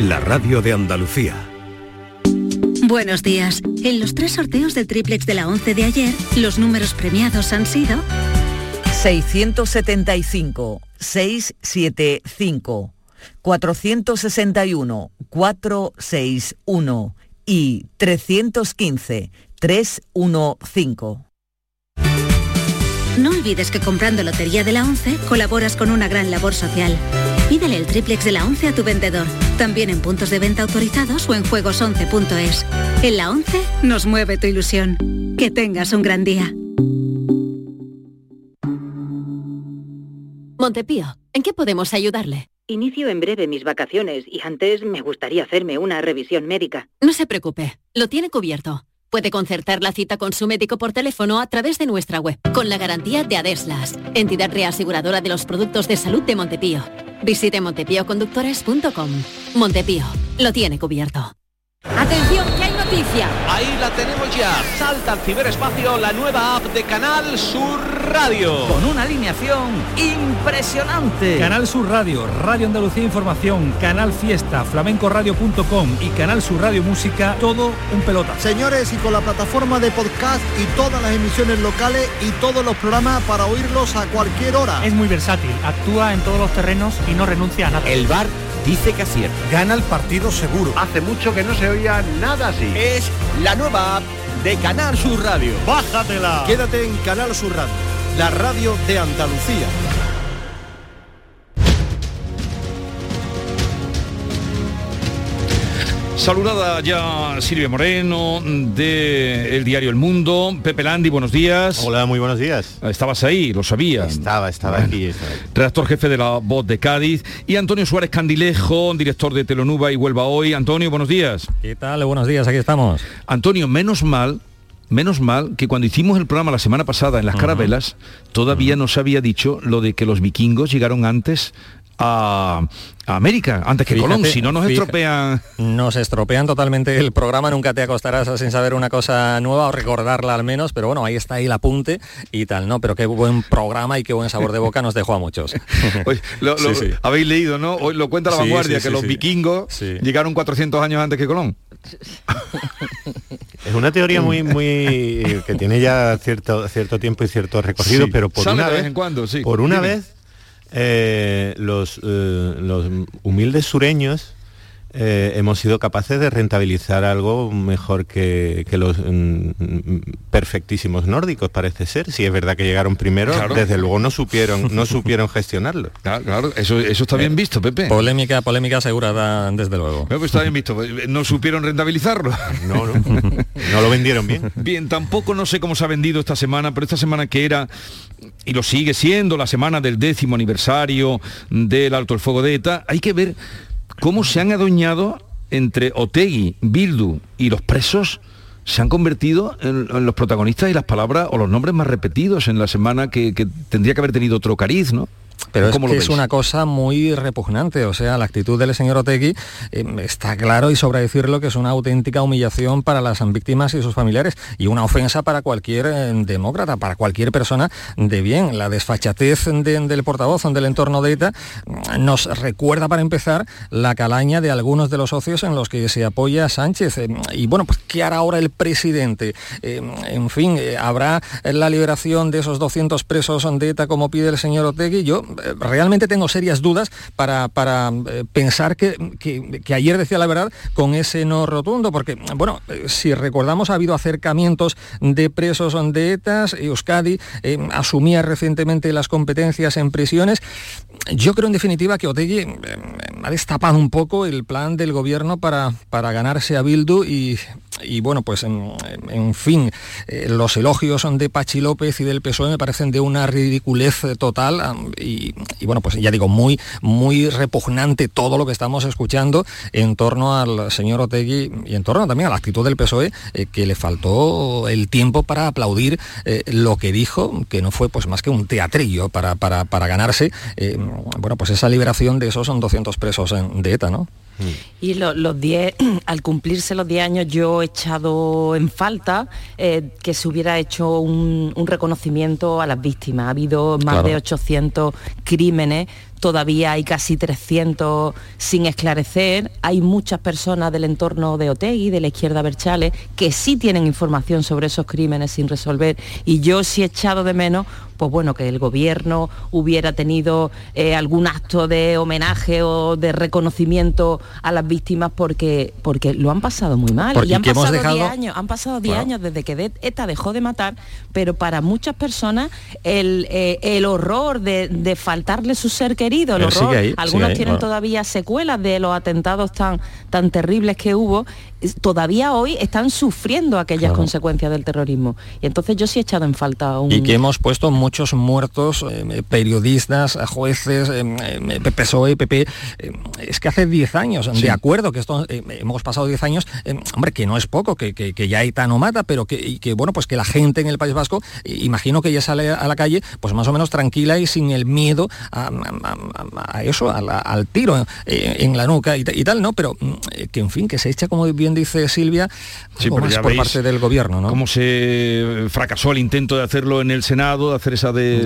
[SPEAKER 46] la radio de Andalucía.
[SPEAKER 50] Buenos días. En los tres sorteos del triplex de la 11 de ayer, los números premiados han sido
[SPEAKER 39] 675, 675, 461, 461 y 315, 315.
[SPEAKER 50] No olvides que comprando Lotería de la 11 colaboras con una gran labor social. Pídele el triplex de la 11 a tu vendedor, también en puntos de venta autorizados o en juegos11.es. En la 11 nos mueve tu ilusión. Que tengas un gran día.
[SPEAKER 51] Montepío, ¿en qué podemos ayudarle?
[SPEAKER 52] Inicio en breve mis vacaciones y antes me gustaría hacerme una revisión médica.
[SPEAKER 51] No se preocupe, lo tiene cubierto. Puede concertar la cita con su médico por teléfono a través de nuestra web, con la garantía de Adeslas, entidad reaseguradora de los productos de salud de Montepío. Visite montepíoconductores.com. Montepío, lo tiene cubierto.
[SPEAKER 34] Atención, que hay noticia.
[SPEAKER 40] Ahí la tenemos ya. Salta al ciberespacio la nueva app de Canal Sur Radio.
[SPEAKER 53] Con una alineación impresionante.
[SPEAKER 54] Canal Sur Radio, Radio Andalucía Información, Canal Fiesta, flamencoradio.com y Canal Sur Radio Música, todo un pelota.
[SPEAKER 35] Señores, y con la plataforma de podcast y todas las emisiones locales y todos los programas para oírlos a cualquier hora.
[SPEAKER 54] Es muy versátil, actúa en todos los terrenos y no renuncia a nada.
[SPEAKER 40] El bar dice que acierta.
[SPEAKER 35] Gana el partido seguro.
[SPEAKER 40] Hace mucho que no se oía nada así.
[SPEAKER 53] Es la nueva app
[SPEAKER 40] de Canal Sur Radio.
[SPEAKER 55] Bájatela.
[SPEAKER 56] Quédate en Canal Sur Radio, la radio de Andalucía.
[SPEAKER 1] Saludada ya Silvia Moreno de el diario El Mundo, Pepe Landi, buenos días.
[SPEAKER 57] Hola, muy buenos días.
[SPEAKER 1] Estabas ahí, lo sabía.
[SPEAKER 57] Estaba, estaba
[SPEAKER 1] Bueno.
[SPEAKER 57] aquí. estaba.
[SPEAKER 1] Redactor jefe de la Voz de Cádiz y Antonio Suárez Candilejo, director de Telenuba y Huelva Hoy. Antonio, buenos días.
[SPEAKER 58] ¿Qué tal? Buenos días, aquí estamos.
[SPEAKER 1] Antonio, menos mal, menos mal que cuando hicimos el programa la semana pasada en las carabelas, todavía no se había dicho lo de que los vikingos llegaron antes a, a América, antes que
[SPEAKER 58] Fíjate,
[SPEAKER 1] Colón, si no nos estropean.
[SPEAKER 58] Nos estropean totalmente el programa, nunca te acostarás sin saber una cosa nueva o recordarla al menos, pero bueno, ahí está ahí el apunte y tal, ¿no? Pero qué buen programa y qué buen sabor de boca nos dejó a muchos.
[SPEAKER 1] Oye, lo- lo-
[SPEAKER 58] Sí, sí.
[SPEAKER 1] Habéis leído, ¿no? Hoy lo cuenta la
[SPEAKER 58] Sí,
[SPEAKER 1] vanguardia,
[SPEAKER 58] sí,
[SPEAKER 1] que
[SPEAKER 58] sí,
[SPEAKER 1] los
[SPEAKER 58] sí.
[SPEAKER 1] vikingos llegaron 400 años antes que Colón.
[SPEAKER 57] Es una teoría muy, muy que tiene ya cierto cierto tiempo y cierto recorrido,
[SPEAKER 1] Sí.
[SPEAKER 57] pero por
[SPEAKER 1] Sale
[SPEAKER 57] una vez,
[SPEAKER 1] vez en cuando, sí.
[SPEAKER 57] por una
[SPEAKER 1] Dime.
[SPEAKER 57] vez eh, los eh, los humildes sureños eh, hemos sido capaces de rentabilizar algo mejor que, que los mm, mm, perfectísimos nórdicos, parece ser. Si es verdad que llegaron primero,
[SPEAKER 1] Claro.
[SPEAKER 57] desde luego no supieron, no supieron gestionarlo.
[SPEAKER 1] Claro, claro, eso, eso está bien visto, Pepe.
[SPEAKER 58] Polémica, polémica asegurada desde luego.
[SPEAKER 1] Pues está bien visto. No supieron rentabilizarlo.
[SPEAKER 57] No, no. No lo vendieron bien.
[SPEAKER 1] Bien, tampoco no sé cómo se ha vendido esta semana, pero esta semana que era, y lo sigue siendo, la semana del décimo aniversario del alto el fuego de ETA, hay que ver cómo se han adueñado entre Otegui, Bildu y los presos, se han convertido en, los protagonistas y las palabras o los nombres más repetidos en la semana que, que tendría que haber tenido otro cariz, ¿no?
[SPEAKER 58] Pero es
[SPEAKER 1] ¿Cómo
[SPEAKER 58] que es una cosa muy repugnante, o sea, la actitud del señor Otegui eh, está claro y sobra decirlo que es una auténtica humillación para las víctimas y sus familiares y una ofensa para cualquier eh, demócrata, para cualquier persona de bien. La desfachatez de- del portavoz del entorno de ETA mm, nos recuerda para empezar la calaña de algunos de los socios en los que se apoya Sánchez. Eh, Y bueno, pues ¿qué hará ahora el presidente? En fin, ¿habrá la liberación de esos 200 presos de ETA como pide el señor Otegui? Yo realmente tengo serias dudas para, para, eh, pensar que, que- ayer decía la verdad con ese no rotundo, porque, bueno, eh, si recordamos ha habido acercamientos de presos de ETAs, Euskadi eh, asumía recientemente las competencias en prisiones. Yo creo en definitiva que Otegui ha destapado un poco el plan del gobierno para, para ganarse a Bildu y, y, bueno, pues en, fin, eh, los elogios de Pachi López y del PSOE me parecen de una ridiculez total y, bueno, pues ya digo, muy, muy repugnante todo lo que estamos escuchando en torno al señor Otegui y en torno también a la actitud del PSOE, eh, que le faltó el tiempo para aplaudir eh, lo que dijo, que no fue pues más que un teatrillo para, para, para ganarse, bueno, pues esa liberación de esos son 200 presos de ETA, ¿no?
[SPEAKER 48] Y lo- los 10, al cumplirse los 10 años, yo he echado en falta eh, que se hubiera hecho un, un reconocimiento a las víctimas. Ha habido más
[SPEAKER 59] Claro.
[SPEAKER 48] de 800 crímenes, todavía hay casi 300 sin esclarecer. Hay muchas personas del entorno de Otegui, de la izquierda Berchales, que sí tienen información sobre esos crímenes sin resolver. Y yo sí he echado de menos pues bueno, que el gobierno hubiera tenido eh, algún acto de homenaje o de reconocimiento a las víctimas porque, porque lo han pasado muy mal.
[SPEAKER 58] Porque
[SPEAKER 48] y han pasado 10
[SPEAKER 58] dejado-
[SPEAKER 48] años, han pasado 10
[SPEAKER 58] Claro.
[SPEAKER 48] años desde que ETA dejó de matar, pero para muchas personas el, eh, el horror de, de faltarle su ser querido, el horror,
[SPEAKER 58] ahí,
[SPEAKER 48] algunos
[SPEAKER 58] ahí,
[SPEAKER 48] tienen todavía secuelas de los atentados tan, tan terribles que hubo, todavía hoy están sufriendo aquellas
[SPEAKER 58] Claro.
[SPEAKER 48] consecuencias del terrorismo. Y entonces yo sí he echado en falta un...
[SPEAKER 58] Y que hemos puesto muchos muertos, eh, periodistas, jueces, eh, eh, PSOE, PP. eh, es que hace 10 años,
[SPEAKER 1] Sí.
[SPEAKER 58] de acuerdo que esto hemos pasado 10 años, hombre, que no es poco, que, que, que ya ETA no mata, pero que, bueno, pues que la gente en el País Vasco, imagino que ya sale a la calle, pues más o menos tranquila y sin el miedo a, a- a- a eso, a la- al tiro en la nuca y, ta- y tal, ¿no? Pero mm, que en fin, que se echa, como bien dice Silvia,
[SPEAKER 1] Sí, pero
[SPEAKER 58] más
[SPEAKER 1] ya
[SPEAKER 58] por
[SPEAKER 1] veis
[SPEAKER 58] parte del gobierno, ¿no?
[SPEAKER 1] Cómo se fracasó el intento de hacerlo en el Senado, de hacer esa de...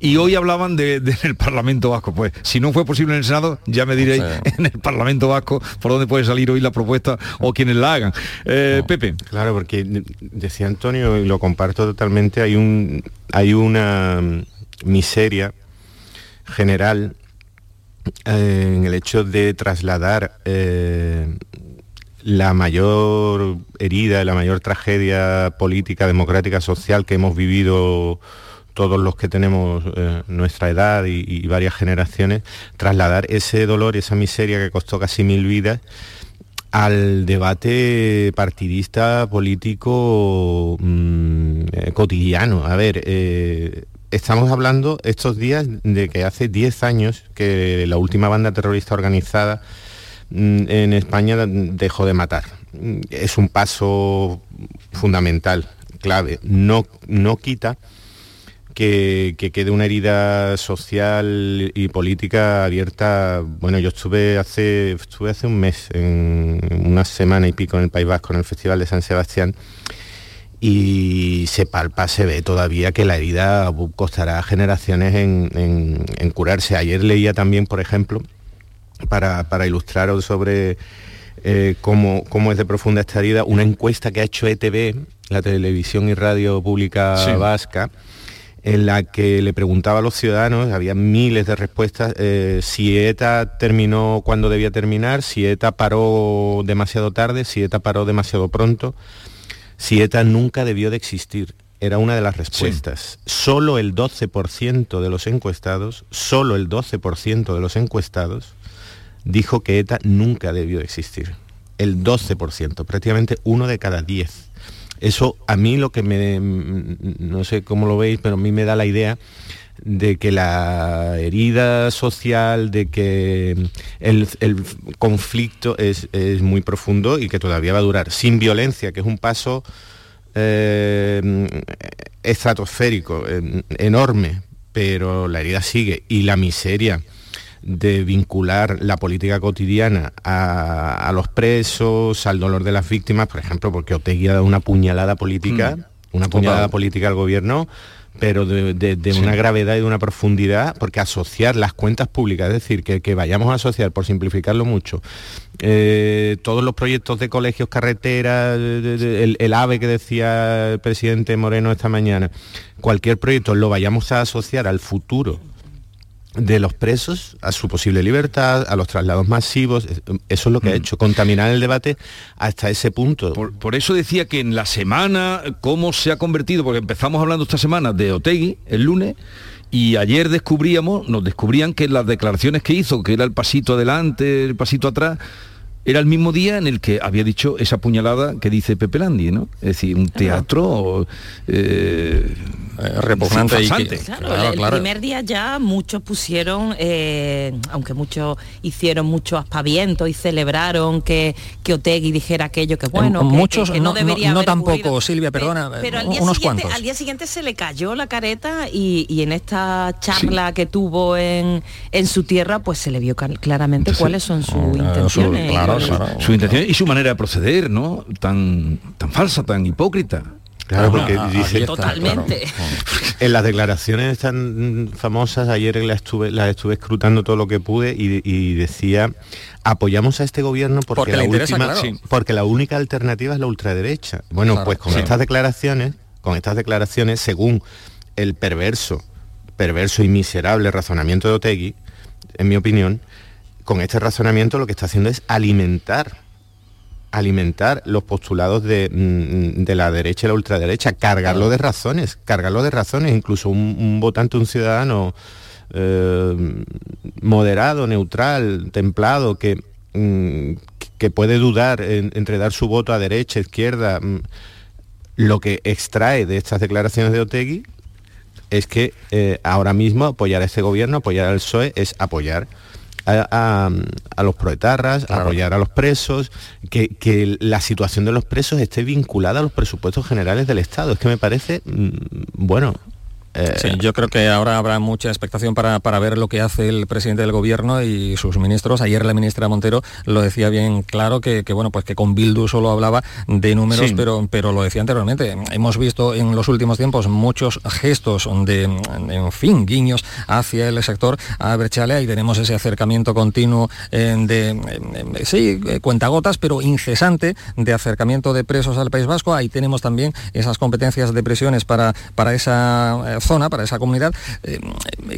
[SPEAKER 1] y hoy hablaban de, de- en el Parlamento Vasco. Pues si no fue posible en el Senado, ya me diréis en el Parlamento Vasco por dónde puede salir hoy la propuesta o quienes la hagan. Eh, Pepe.
[SPEAKER 57] Claro, porque de- decía Antonio, y lo comparto totalmente, hay, un, hay una mm, miseria general eh, en el hecho de trasladar eh, la mayor herida, la mayor tragedia política, democrática, social que hemos vivido todos los que tenemos eh, nuestra edad y, varias generaciones, trasladar ese dolor, esa miseria que costó casi mil vidas al debate partidista político mm, eh, cotidiano. A ver, eh, estamos hablando estos días de que hace 10 años que la última banda terrorista organizada mm, en España dejó de matar. Es un paso fundamental, clave. No, no quita que, quede una herida social y política abierta. Bueno, yo estuve hace, estuve hace un mes, en una semana y pico en el País Vasco, en el Festival de San Sebastián, y se palpa, se ve todavía que la herida costará generaciones en, curarse. Ayer leía también, por ejemplo, para, para ilustraros sobre eh, cómo, es de profunda esta herida, una encuesta que ha hecho ETV, la televisión y radio pública vasca, en la que le preguntaba a los ciudadanos, había miles de respuestas, eh, si ETA terminó cuando debía terminar, si ETA paró demasiado tarde, si ETA paró demasiado pronto, si ETA nunca debió de existir. Era una de las respuestas. Solo el 12% de los encuestados, solo el 12% de los encuestados dijo que ETA nunca debió existir. El 12%, prácticamente uno de cada 10. Eso a mí lo que me, no sé cómo lo veis, pero a mí me da la idea de que la herida social, de que el, conflicto es, muy profundo y que todavía va a durar, sin violencia, que es un paso eh, estratosférico, enorme, pero la herida sigue. Y la miseria de vincular la política cotidiana a, los presos, al dolor de las víctimas, por ejemplo, porque Otegui ha dado una puñalada política, mm. una puñalada política al gobierno, pero de, una gravedad y de una profundidad, porque asociar las cuentas públicas, es decir, que, vayamos a asociar, por simplificarlo mucho, eh, todos los proyectos de colegios, carreteras, el, el, AVE que decía el presidente Moreno esta mañana, cualquier proyecto lo vayamos a asociar al futuro de los presos a su posible libertad, a los traslados masivos, eso es lo que ha mm. hecho, contaminar el debate hasta ese punto.
[SPEAKER 1] Por, eso decía que en la semana, cómo se ha convertido, porque empezamos hablando esta semana de Otegui, el lunes, y ayer descubríamos, nos descubrían que las declaraciones que hizo, que era el pasito adelante, el pasito atrás, era el mismo día en el que había dicho esa puñalada que dice Pepe Landi, ¿no? Es decir, un teatro eh,
[SPEAKER 48] eh, repugnante y claro, el, primer día ya muchos pusieron eh, aunque muchos hicieron mucho aspaviento y celebraron que, que Otegui dijera aquello que bueno
[SPEAKER 58] muchos
[SPEAKER 48] no,
[SPEAKER 58] debería no, tampoco Silvia perdona
[SPEAKER 48] pero, al día
[SPEAKER 58] unos cuantos.
[SPEAKER 48] al día siguiente se le cayó la careta y, en esta charla que tuvo en, en su tierra pues se le vio claramente cuáles son sus intenciones.
[SPEAKER 1] su intención y su manera de proceder no tan tan falsa tan hipócrita.
[SPEAKER 57] Claro, porque dice
[SPEAKER 48] totalmente.
[SPEAKER 57] En las declaraciones tan famosas, ayer las estuve, las estuve escrutando todo lo que pude y, decía apoyamos a este gobierno porque, la última, porque la única alternativa es la ultraderecha. Bueno, pues con estas declaraciones, con estas declaraciones, según el perverso, perverso y miserable razonamiento de Otegui, en mi opinión, con este razonamiento lo que está haciendo es alimentar alimentar los postulados de, mm, la derecha y la ultraderecha, cargarlo de razones, cargarlo de razones, incluso un, votante, un ciudadano eh, moderado, neutral, templado, que, mm, que puede dudar entre dar su voto a derecha, izquierda, mm, lo que extrae de estas declaraciones de Otegui es que eh, ahora mismo apoyar a este gobierno, apoyar al PSOE, es apoyar a, los proetarras, apoyar a los presos, que, que, la situación de los presos esté vinculada a los presupuestos generales del Estado. Es que me parece, mm, bueno,
[SPEAKER 58] eh, sí, yo creo que ahora habrá mucha expectación para, ver lo que hace el presidente del gobierno y sus ministros. Ayer la ministra Montero lo decía bien claro que, bueno, pues que con Bildu solo hablaba de números, pero, pero lo decía anteriormente. Hemos visto en los últimos tiempos muchos gestos de, en fin, guiños hacia el sector a Berchalea y tenemos ese acercamiento continuo eh, de, sí, eh, cuentagotas, pero incesante de acercamiento de presos al País Vasco. Ahí tenemos también esas competencias de presiones para, para esa zona, para esa comunidad. Eh,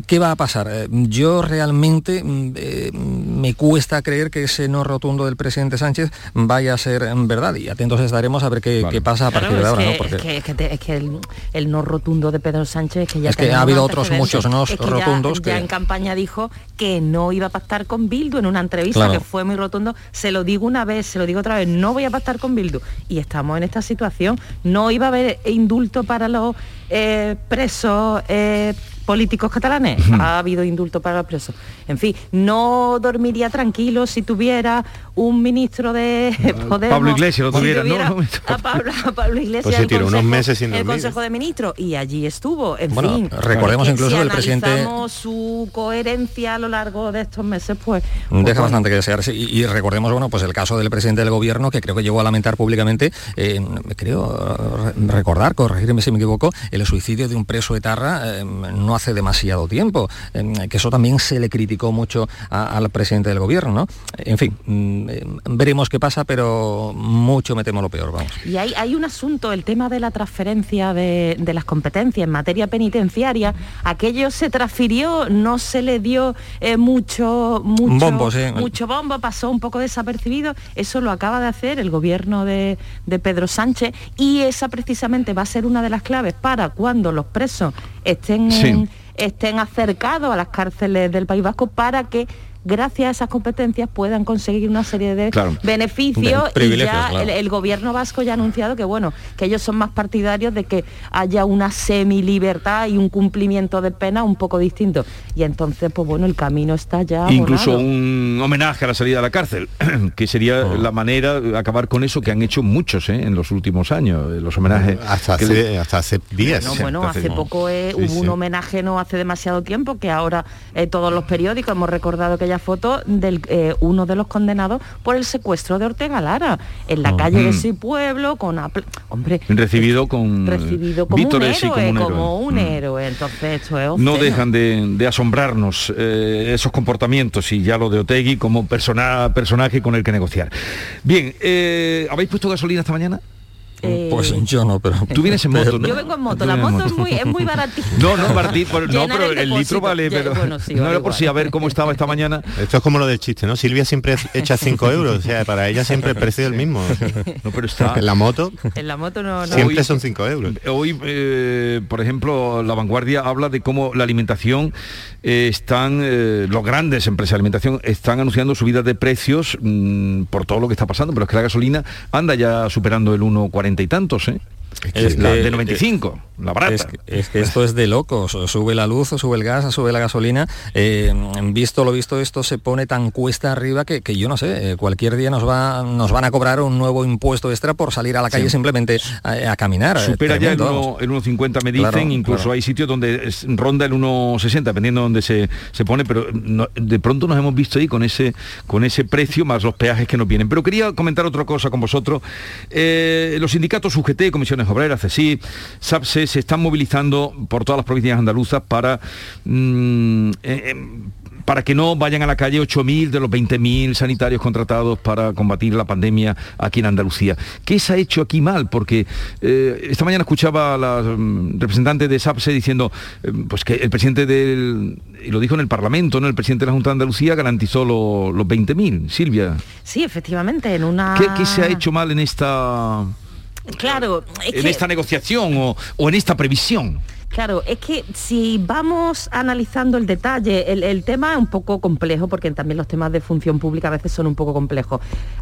[SPEAKER 58] ¿Qué va a pasar? Eh, yo realmente mm, eh, me cuesta creer que ese no rotundo del presidente Sánchez vaya a ser en verdad y atentos estaremos a ver qué, qué pasa a partir de ahora.
[SPEAKER 48] que,
[SPEAKER 58] ¿no? Porque
[SPEAKER 48] es que, es que te- es que el, el no rotundo de Pedro Sánchez que ya
[SPEAKER 58] Es que ha habido otros muchos nos
[SPEAKER 48] Es que ya-
[SPEAKER 58] rotundos
[SPEAKER 48] ya,
[SPEAKER 58] que-
[SPEAKER 48] en campaña dijo que no iba a pactar con Bildu en una entrevista
[SPEAKER 58] Claro.
[SPEAKER 48] que fue muy rotundo. Se lo digo una vez, se lo digo otra vez, no voy a pactar con Bildu. Y estamos en esta situación. No iba a haber indulto para los eh, presos eh, políticos catalanes. Ha habido indulto para los presos. En fin, no dormiría tranquilo si tuviera un ministro de Podemos.
[SPEAKER 1] Pablo Iglesias lo
[SPEAKER 48] si
[SPEAKER 1] tuviera, ¿no?
[SPEAKER 48] a Pablo, a Pablo Iglesias
[SPEAKER 57] Pues se
[SPEAKER 48] el
[SPEAKER 57] tiró unos
[SPEAKER 48] Consejo-
[SPEAKER 57] meses sin
[SPEAKER 48] el. Consejo de Ministros y allí estuvo. En
[SPEAKER 58] Bueno,
[SPEAKER 48] fin,
[SPEAKER 58] recordemos
[SPEAKER 48] que
[SPEAKER 58] incluso
[SPEAKER 48] si
[SPEAKER 58] el presidente-
[SPEAKER 48] su coherencia a lo largo de estos meses, pues... pues
[SPEAKER 58] Deja bastante que desear. Y, y recordemos, bueno, pues el caso del presidente del gobierno, que creo que llegó a lamentar públicamente, eh, creo re- recordar, corregirme si me equivoco, el suicidio de un preso etarra eh, no hace demasiado tiempo, eh, que eso también se le criticó mucho a- al presidente del gobierno, ¿no? En fin, mm, eh, veremos qué pasa, pero mucho me temo lo peor, vamos.
[SPEAKER 48] Y hay, hay un asunto, el tema de la transferencia de, de las competencias en materia penitenciaria. Aquello se transfirió, no se le dio eh, mucho, mucho,
[SPEAKER 58] Bombo, sí.
[SPEAKER 48] mucho bombo, pasó un poco desapercibido. Eso lo acaba de hacer el gobierno de, de Pedro Sánchez y esa precisamente va a ser una de las claves para cuando los presos estén,
[SPEAKER 1] Sí.
[SPEAKER 48] en- estén acercados a las cárceles del País Vasco para que gracias a esas competencias puedan conseguir una serie de
[SPEAKER 1] Claro.
[SPEAKER 48] beneficios
[SPEAKER 58] De
[SPEAKER 48] y ya
[SPEAKER 58] claro.
[SPEAKER 48] el, el gobierno vasco ya ha anunciado que bueno que ellos son más partidarios de que haya una semi libertad y un cumplimiento de pena un poco distinto y entonces pues bueno el camino está ya
[SPEAKER 1] Incluso
[SPEAKER 48] abonado.
[SPEAKER 1] un homenaje a la salida de la cárcel, que sería
[SPEAKER 57] Oh.
[SPEAKER 1] la manera de acabar con eso que han hecho muchos ¿eh? en los últimos años, eh, los homenajes.
[SPEAKER 57] Hasta
[SPEAKER 1] que
[SPEAKER 57] hace,
[SPEAKER 1] le-
[SPEAKER 57] hasta hace días.
[SPEAKER 48] No, bueno, hace poco eh,
[SPEAKER 57] Sí,
[SPEAKER 48] hubo
[SPEAKER 57] sí.
[SPEAKER 48] un homenaje no hace demasiado tiempo que ahora eh, todos los periódicos hemos recordado aquella foto del eh, uno de los condenados por el secuestro de Ortega Lara en la calle de
[SPEAKER 1] Ujú.
[SPEAKER 48] ese pueblo con hombre
[SPEAKER 1] recibido con
[SPEAKER 48] recibido como un héroe,
[SPEAKER 1] como un
[SPEAKER 48] como
[SPEAKER 1] héroe.
[SPEAKER 48] un
[SPEAKER 1] Mm.
[SPEAKER 48] héroe. Entonces esto es
[SPEAKER 1] No dejan de, de asombrarnos eh, esos comportamientos y ya lo de Otegui como persona, personaje con el que negociar. Bien, eh, ¿habéis puesto gasolina esta mañana?
[SPEAKER 48] Eh,
[SPEAKER 58] Pues yo no, pero...
[SPEAKER 1] Tú vienes en moto, ¿no?
[SPEAKER 48] Yo vengo en moto, la moto es muy, es muy baratita.
[SPEAKER 1] No, no, por- no, pero
[SPEAKER 48] el
[SPEAKER 1] el, litro vale,
[SPEAKER 48] Ya,
[SPEAKER 1] pero
[SPEAKER 48] bueno, sí,
[SPEAKER 1] no era por si a ver cómo estaba esta mañana.
[SPEAKER 57] Esto es como lo del chiste, ¿no? Silvia siempre echa 5 euros, o sea, para ella siempre el precio es el mismo.
[SPEAKER 1] No, pero está...
[SPEAKER 57] En la moto
[SPEAKER 48] En la moto no, no.
[SPEAKER 57] siempre
[SPEAKER 1] Hoy-
[SPEAKER 57] son 5 euros.
[SPEAKER 1] Hoy, eh, por ejemplo, La Vanguardia habla de cómo la alimentación eh, están, eh, los grandes empresas de alimentación están anunciando subidas de precios mm, por todo lo que está pasando, pero es que la gasolina anda ya superando el 1,40 y tantos, ¿eh?
[SPEAKER 58] Es
[SPEAKER 1] la
[SPEAKER 58] que-
[SPEAKER 1] de 95, la barata.
[SPEAKER 58] Es que, es que esto es de locos. Sube la luz, sube el gas, sube la gasolina. Eh, visto lo visto, esto se pone tan cuesta arriba que, que yo no sé, eh, cualquier día nos, va, nos van a cobrar un nuevo impuesto extra por salir a la calle
[SPEAKER 1] Sí.
[SPEAKER 58] simplemente a, a caminar. eh,
[SPEAKER 1] Supera ya el,
[SPEAKER 58] tremendo,
[SPEAKER 1] uno-
[SPEAKER 58] vamos.
[SPEAKER 1] el 1,50 me dicen,
[SPEAKER 58] Claro,
[SPEAKER 1] incluso
[SPEAKER 58] claro.
[SPEAKER 1] hay sitios donde ronda el 1,60, dependiendo de donde se, se pone, pero no- de pronto nos hemos visto ahí con ese, con ese precio más los peajes que nos vienen. Pero quería comentar otra cosa con vosotros. Eh, los sindicatos UGT, Comisiones Obreras, CESI, SAPSE, se están movilizando por todas las provincias andaluzas para... mm, eh, em, para que no vayan a la calle 8.000 de los 20.000 sanitarios contratados para combatir la pandemia aquí en Andalucía. ¿Qué se ha hecho aquí mal? Porque eh, esta mañana escuchaba a la mm, representante de SAPSE diciendo eh, pues que el presidente del, y lo dijo en el Parlamento, ¿no? el presidente de la Junta de Andalucía garantizó lo- los 20.000. Silvia,
[SPEAKER 48] Sí, efectivamente, en una...
[SPEAKER 1] ¿qué, qué se ha hecho mal en esta,
[SPEAKER 48] Claro, es
[SPEAKER 1] en
[SPEAKER 48] que...
[SPEAKER 1] esta negociación o, o en esta previsión?
[SPEAKER 48] Claro, es que si vamos analizando el detalle, el, el tema es un poco complejo, porque también los temas de función pública a veces son un poco complejos.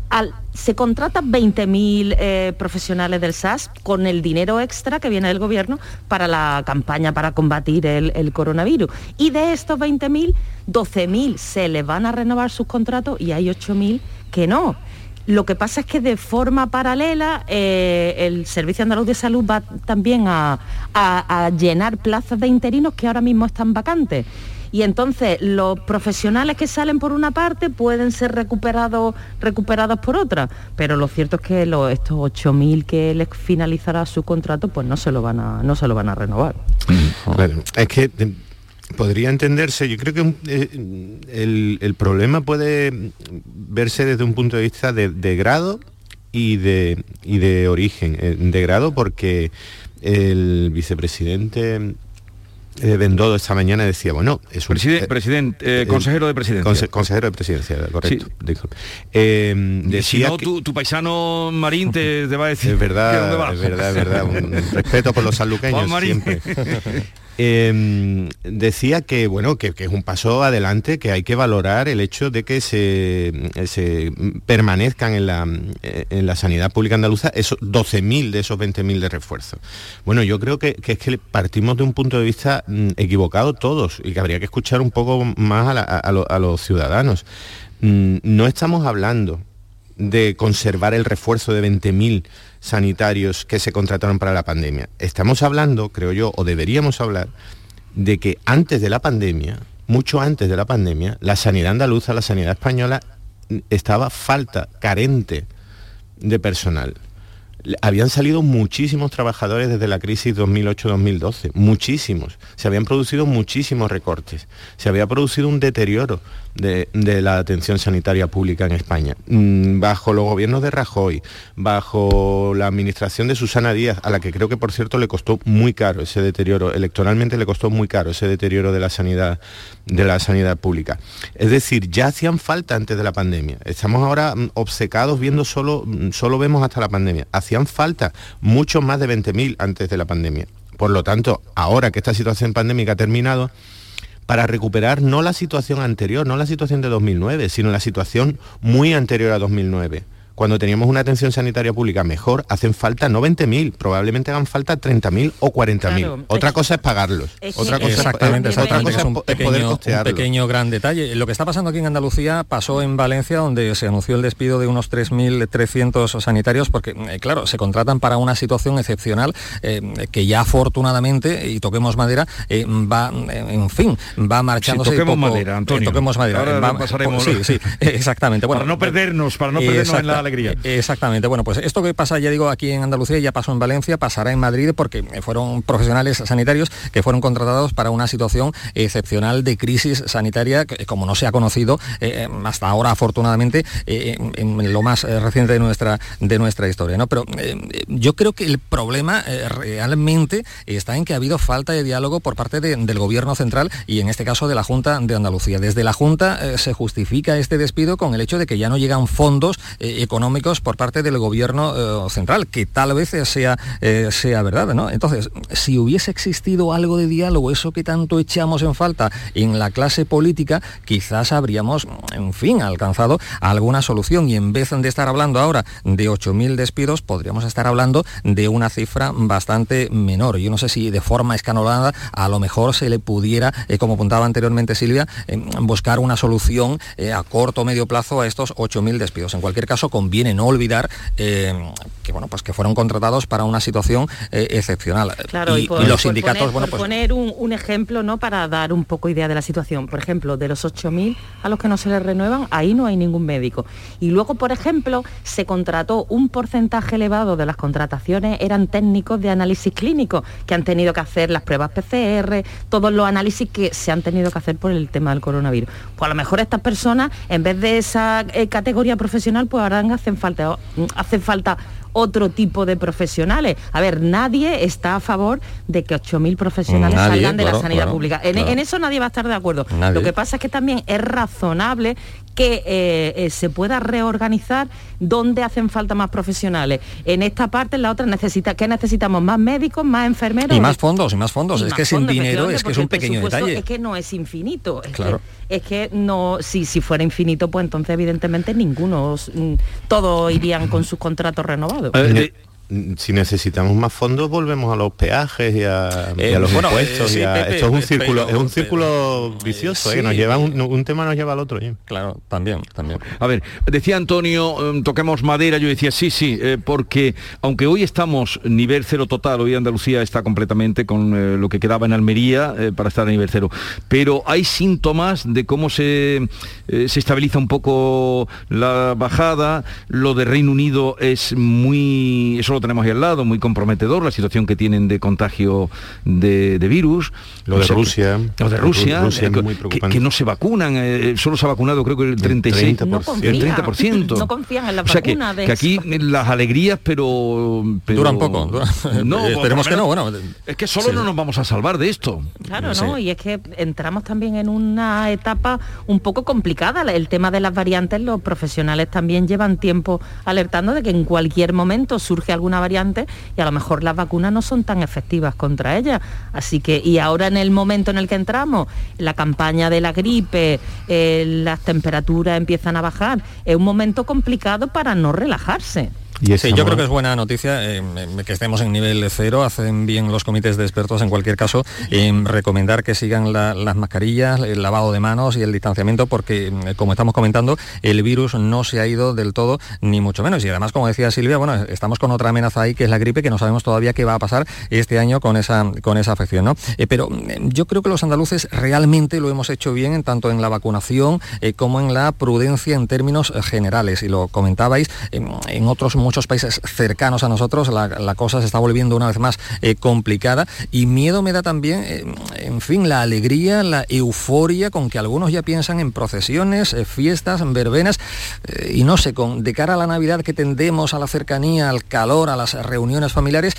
[SPEAKER 48] Al- se contratan 20.000 eh, profesionales del SAS con el dinero extra que viene del gobierno para la campaña para combatir el, el coronavirus. Y de estos 20.000, 12.000 se les van a renovar sus contratos y hay 8.000 que no. Lo que pasa es que de forma paralela eh, el Servicio Andaluz de Salud va también a, a- a llenar plazas de interinos que ahora mismo están vacantes. Y entonces los profesionales que salen por una parte pueden ser recuperados, recuperados por otra. Pero lo cierto es que lo- estos 8.000 que les finalizará su contrato, pues no se lo van a, no se lo van a renovar.
[SPEAKER 57] Claro, es que podría entenderse, yo creo que eh, el, el problema puede verse desde un punto de vista de, de grado y de, y de origen. Eh, De grado porque el vicepresidente eh, Bendodo esta mañana decía, bueno, es un...
[SPEAKER 1] Presidente, presidente consejero de presidencia.
[SPEAKER 57] consejero de presidencia, correcto.
[SPEAKER 1] decía si no, tu, paisano Marín te, va a decir...
[SPEAKER 57] Es verdad, es verdad, es verdad. Un respeto por los sanluqueños siempre. Em, decía que bueno que, es un paso adelante que hay que valorar el hecho de que se, se permanezcan en la, en la sanidad pública andaluza esos 12.000 de esos 20.000 de refuerzo. Bueno yo creo que, es que partimos de un punto de vista mm, equivocado todos y que habría que escuchar un poco más a, los ciudadanos. Mm, no estamos hablando de conservar el refuerzo de 20.000 sanitarios que se contrataron para la pandemia. Estamos hablando, creo yo, o deberíamos hablar, de que antes de la pandemia, mucho antes de la pandemia, la sanidad andaluza, la sanidad española, estaba falta, carente de personal habían salido muchísimos trabajadores desde la crisis 2008-2012, muchísimos. Se habían producido muchísimos recortes. Se había producido un deterioro de, la atención sanitaria pública en España. Mm, bajo los gobiernos de Rajoy, bajo la administración de Susana Díaz, a la que creo que por cierto le costó muy caro ese deterioro, electoralmente le costó muy caro ese deterioro de la sanidad, de la sanidad pública. Es decir, ya hacían falta antes de la pandemia. Estamos ahora mm, obcecados viendo solo, mm, solo vemos hasta la pandemia hacían falta mucho más de 20.000 antes de la pandemia. Por lo tanto, ahora que esta situación pandémica ha terminado, para recuperar no la situación anterior, no la situación de 2009, sino la situación muy anterior a 2009, cuando teníamos una atención sanitaria pública mejor, hacen falta no 20.000, probablemente hagan falta 30.000 o 40.000. otra cosa es pagarlos. otra cosa
[SPEAKER 58] exactamente, es, otra cosa es un, pequeño, un pequeño gran detalle. Lo que está pasando aquí en Andalucía pasó en Valencia, donde se anunció el despido de unos 3.300 sanitarios, porque, eh, claro, se contratan para una situación excepcional eh, que ya afortunadamente, y toquemos madera, eh, va, en fin, va marchándose.
[SPEAKER 1] Si toquemos madera, Antonio.
[SPEAKER 58] toquemos madera.
[SPEAKER 1] Ahora pasaremos.
[SPEAKER 58] Sí, sí, exactamente.
[SPEAKER 1] Bueno, para no perdernos, para no perdernos en la alegría.
[SPEAKER 58] Eh, exactamente. Bueno, pues esto que pasa, ya digo, aquí en Andalucía, ya pasó en Valencia, pasará en Madrid porque fueron profesionales sanitarios que fueron contratados para una situación excepcional de crisis sanitaria que, como no se ha conocido eh, hasta ahora, afortunadamente, eh, en, lo más reciente de nuestra, de nuestra historia. ¿no? Pero yo creo que el problema realmente está en que ha habido falta de diálogo por parte del gobierno central y en este caso de la Junta de Andalucía. Desde la Junta se justifica este despido con el hecho de que ya no llegan fondos por parte del gobierno eh, central, que tal vez sea, eh, sea verdad, ¿no? Entonces, si hubiese existido algo de diálogo, eso que tanto echamos en falta en la clase política, quizás habríamos, en fin, alcanzado alguna solución y en vez de estar hablando ahora de 8.000 despidos, podríamos estar hablando de una cifra bastante menor. Yo no sé si de forma escanolada a lo mejor se le pudiera, eh, como apuntaba anteriormente Silvia, buscar una solución a corto o medio plazo a estos 8.000 despidos. En cualquier caso, con conviene no olvidar eh, que bueno pues que fueron contratados para una situación eh, excepcional.
[SPEAKER 48] Claro, y, los sindicatos, poner, bueno, pues... poner un, ejemplo ¿no? para dar un poco idea de la situación. Por ejemplo, de los 8.000 a los que no se les renuevan, ahí no hay ningún médico. Y luego, por ejemplo, se contrató un porcentaje elevado de las contrataciones, eran técnicos de análisis clínico, que han tenido que hacer las pruebas PCR, todos los análisis que se han tenido que hacer por el tema del coronavirus. Pues a lo mejor estas personas, en vez de esa eh, categoría profesional, pues hacen falta, hacen falta otro tipo de profesionales. A ver, nadie está a favor de que 8.000 profesionales salgan de la sanidad pública. En, eso nadie va a estar de acuerdo. Lo que pasa es que también es razonable que eh, eh, se pueda reorganizar dónde hacen falta más profesionales. En esta parte, en la otra, necesita, ¿qué necesitamos? ¿Más médicos, más enfermeros?
[SPEAKER 58] Y más fondos, y más fondos. es que sin dinero es que es un pequeño detalle.
[SPEAKER 48] Es que no es infinito. Es claro. que, es que no, si, si fuera infinito, pues entonces evidentemente ninguno, mm, todos irían con sus contratos renovados.
[SPEAKER 57] Eh, si necesitamos más fondos volvemos a los peajes y a, eh, los impuestos esto es un círculo es un círculo vicioso que nos lleva un, tema nos lleva al otro
[SPEAKER 58] claro también también.
[SPEAKER 1] A ver decía Antonio em, toquemos madera yo decía sí sí eh, porque aunque hoy estamos nivel cero total hoy Andalucía está completamente con eh, lo que quedaba en Almería para estar a nivel cero. Pero hay síntomas de cómo se se estabiliza un poco la bajada lo de Reino Unido es muy eso lo tenemos ahí al lado, muy comprometedor, la situación que tienen de contagio de, de virus.
[SPEAKER 57] Lo de Rusia.
[SPEAKER 1] Lo de Rusia,
[SPEAKER 57] Rusia
[SPEAKER 1] eh,
[SPEAKER 57] muy
[SPEAKER 1] que, no se vacunan, eh, solo se ha vacunado creo que el 36,
[SPEAKER 57] 30%. No
[SPEAKER 1] el
[SPEAKER 57] confían.
[SPEAKER 1] 30%.
[SPEAKER 48] No confían en la
[SPEAKER 1] o sea que,
[SPEAKER 48] de
[SPEAKER 1] que aquí las alegrías, pero, pero-
[SPEAKER 58] Duran poco,
[SPEAKER 1] No,
[SPEAKER 58] esperemos que no, bueno.
[SPEAKER 1] Es que solo
[SPEAKER 58] Sí.
[SPEAKER 1] no nos vamos a salvar de esto.
[SPEAKER 48] Claro,
[SPEAKER 1] Sí.
[SPEAKER 48] ¿no? Y es que entramos también en una etapa un poco complicada. El tema de las variantes, los profesionales también llevan tiempo alertando de que en cualquier momento surge alguna variante y a lo mejor las vacunas no son tan efectivas contra ella. Así que, y ahora en el momento en el que entramos, la campaña de la gripe, eh, las temperaturas empiezan a bajar, es un momento complicado para no relajarse.
[SPEAKER 58] Sí, yo creo que es buena noticia eh, eh, que estemos en nivel cero. Hacen bien los comités de expertos en cualquier caso en recomendar que sigan la- las mascarillas, el lavado de manos y el distanciamiento porque, mm, como estamos comentando, el virus no se ha ido del todo, ni mucho menos. Y además, como decía Silvia, bueno, estamos con otra amenaza ahí que es la gripe, que no sabemos todavía qué va a pasar este año con esa, con esa afección. ¿no? Eh, pero mm, yo creo que los andaluces realmente lo hemos hecho bien en tanto en la vacunación eh, como en la prudencia en términos eh, generales. Y lo comentabais, en, en otros muchos países cercanos a nosotros la, la cosa se está volviendo una vez más eh, complicada. Y miedo me da también, eh, en fin, la alegría, la euforia con que algunos ya piensan en procesiones, eh, fiestas, en verbenas. Eh, y no sé, con, de cara a la Navidad que tendemos a la cercanía, al calor, a las reuniones familiares,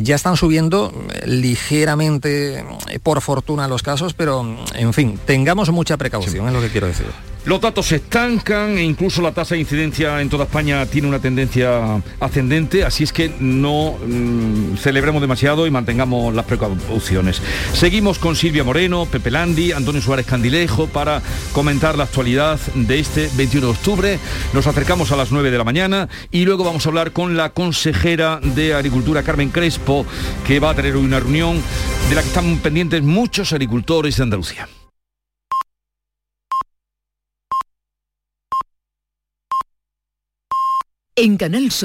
[SPEAKER 58] ya están subiendo ligeramente, por fortuna, los casos, pero en fin, tengamos mucha precaución, es lo que quiero decir.
[SPEAKER 1] Los datos se estancan e incluso la tasa de incidencia en toda España tiene una tendencia ascendente, así es que no mm, celebremos demasiado y mantengamos las precauciones. Seguimos con Silvia Moreno, Pepe Landi, Antonio Suárez Candilejo para comentar la actualidad de este 21 de octubre. Nos acercamos a las 9 de la mañana y luego vamos a hablar con la consejera de Agricultura, Carmen Crespo, que va a tener una reunión de la que están pendientes muchos agricultores de Andalucía.
[SPEAKER 42] En Canal Sur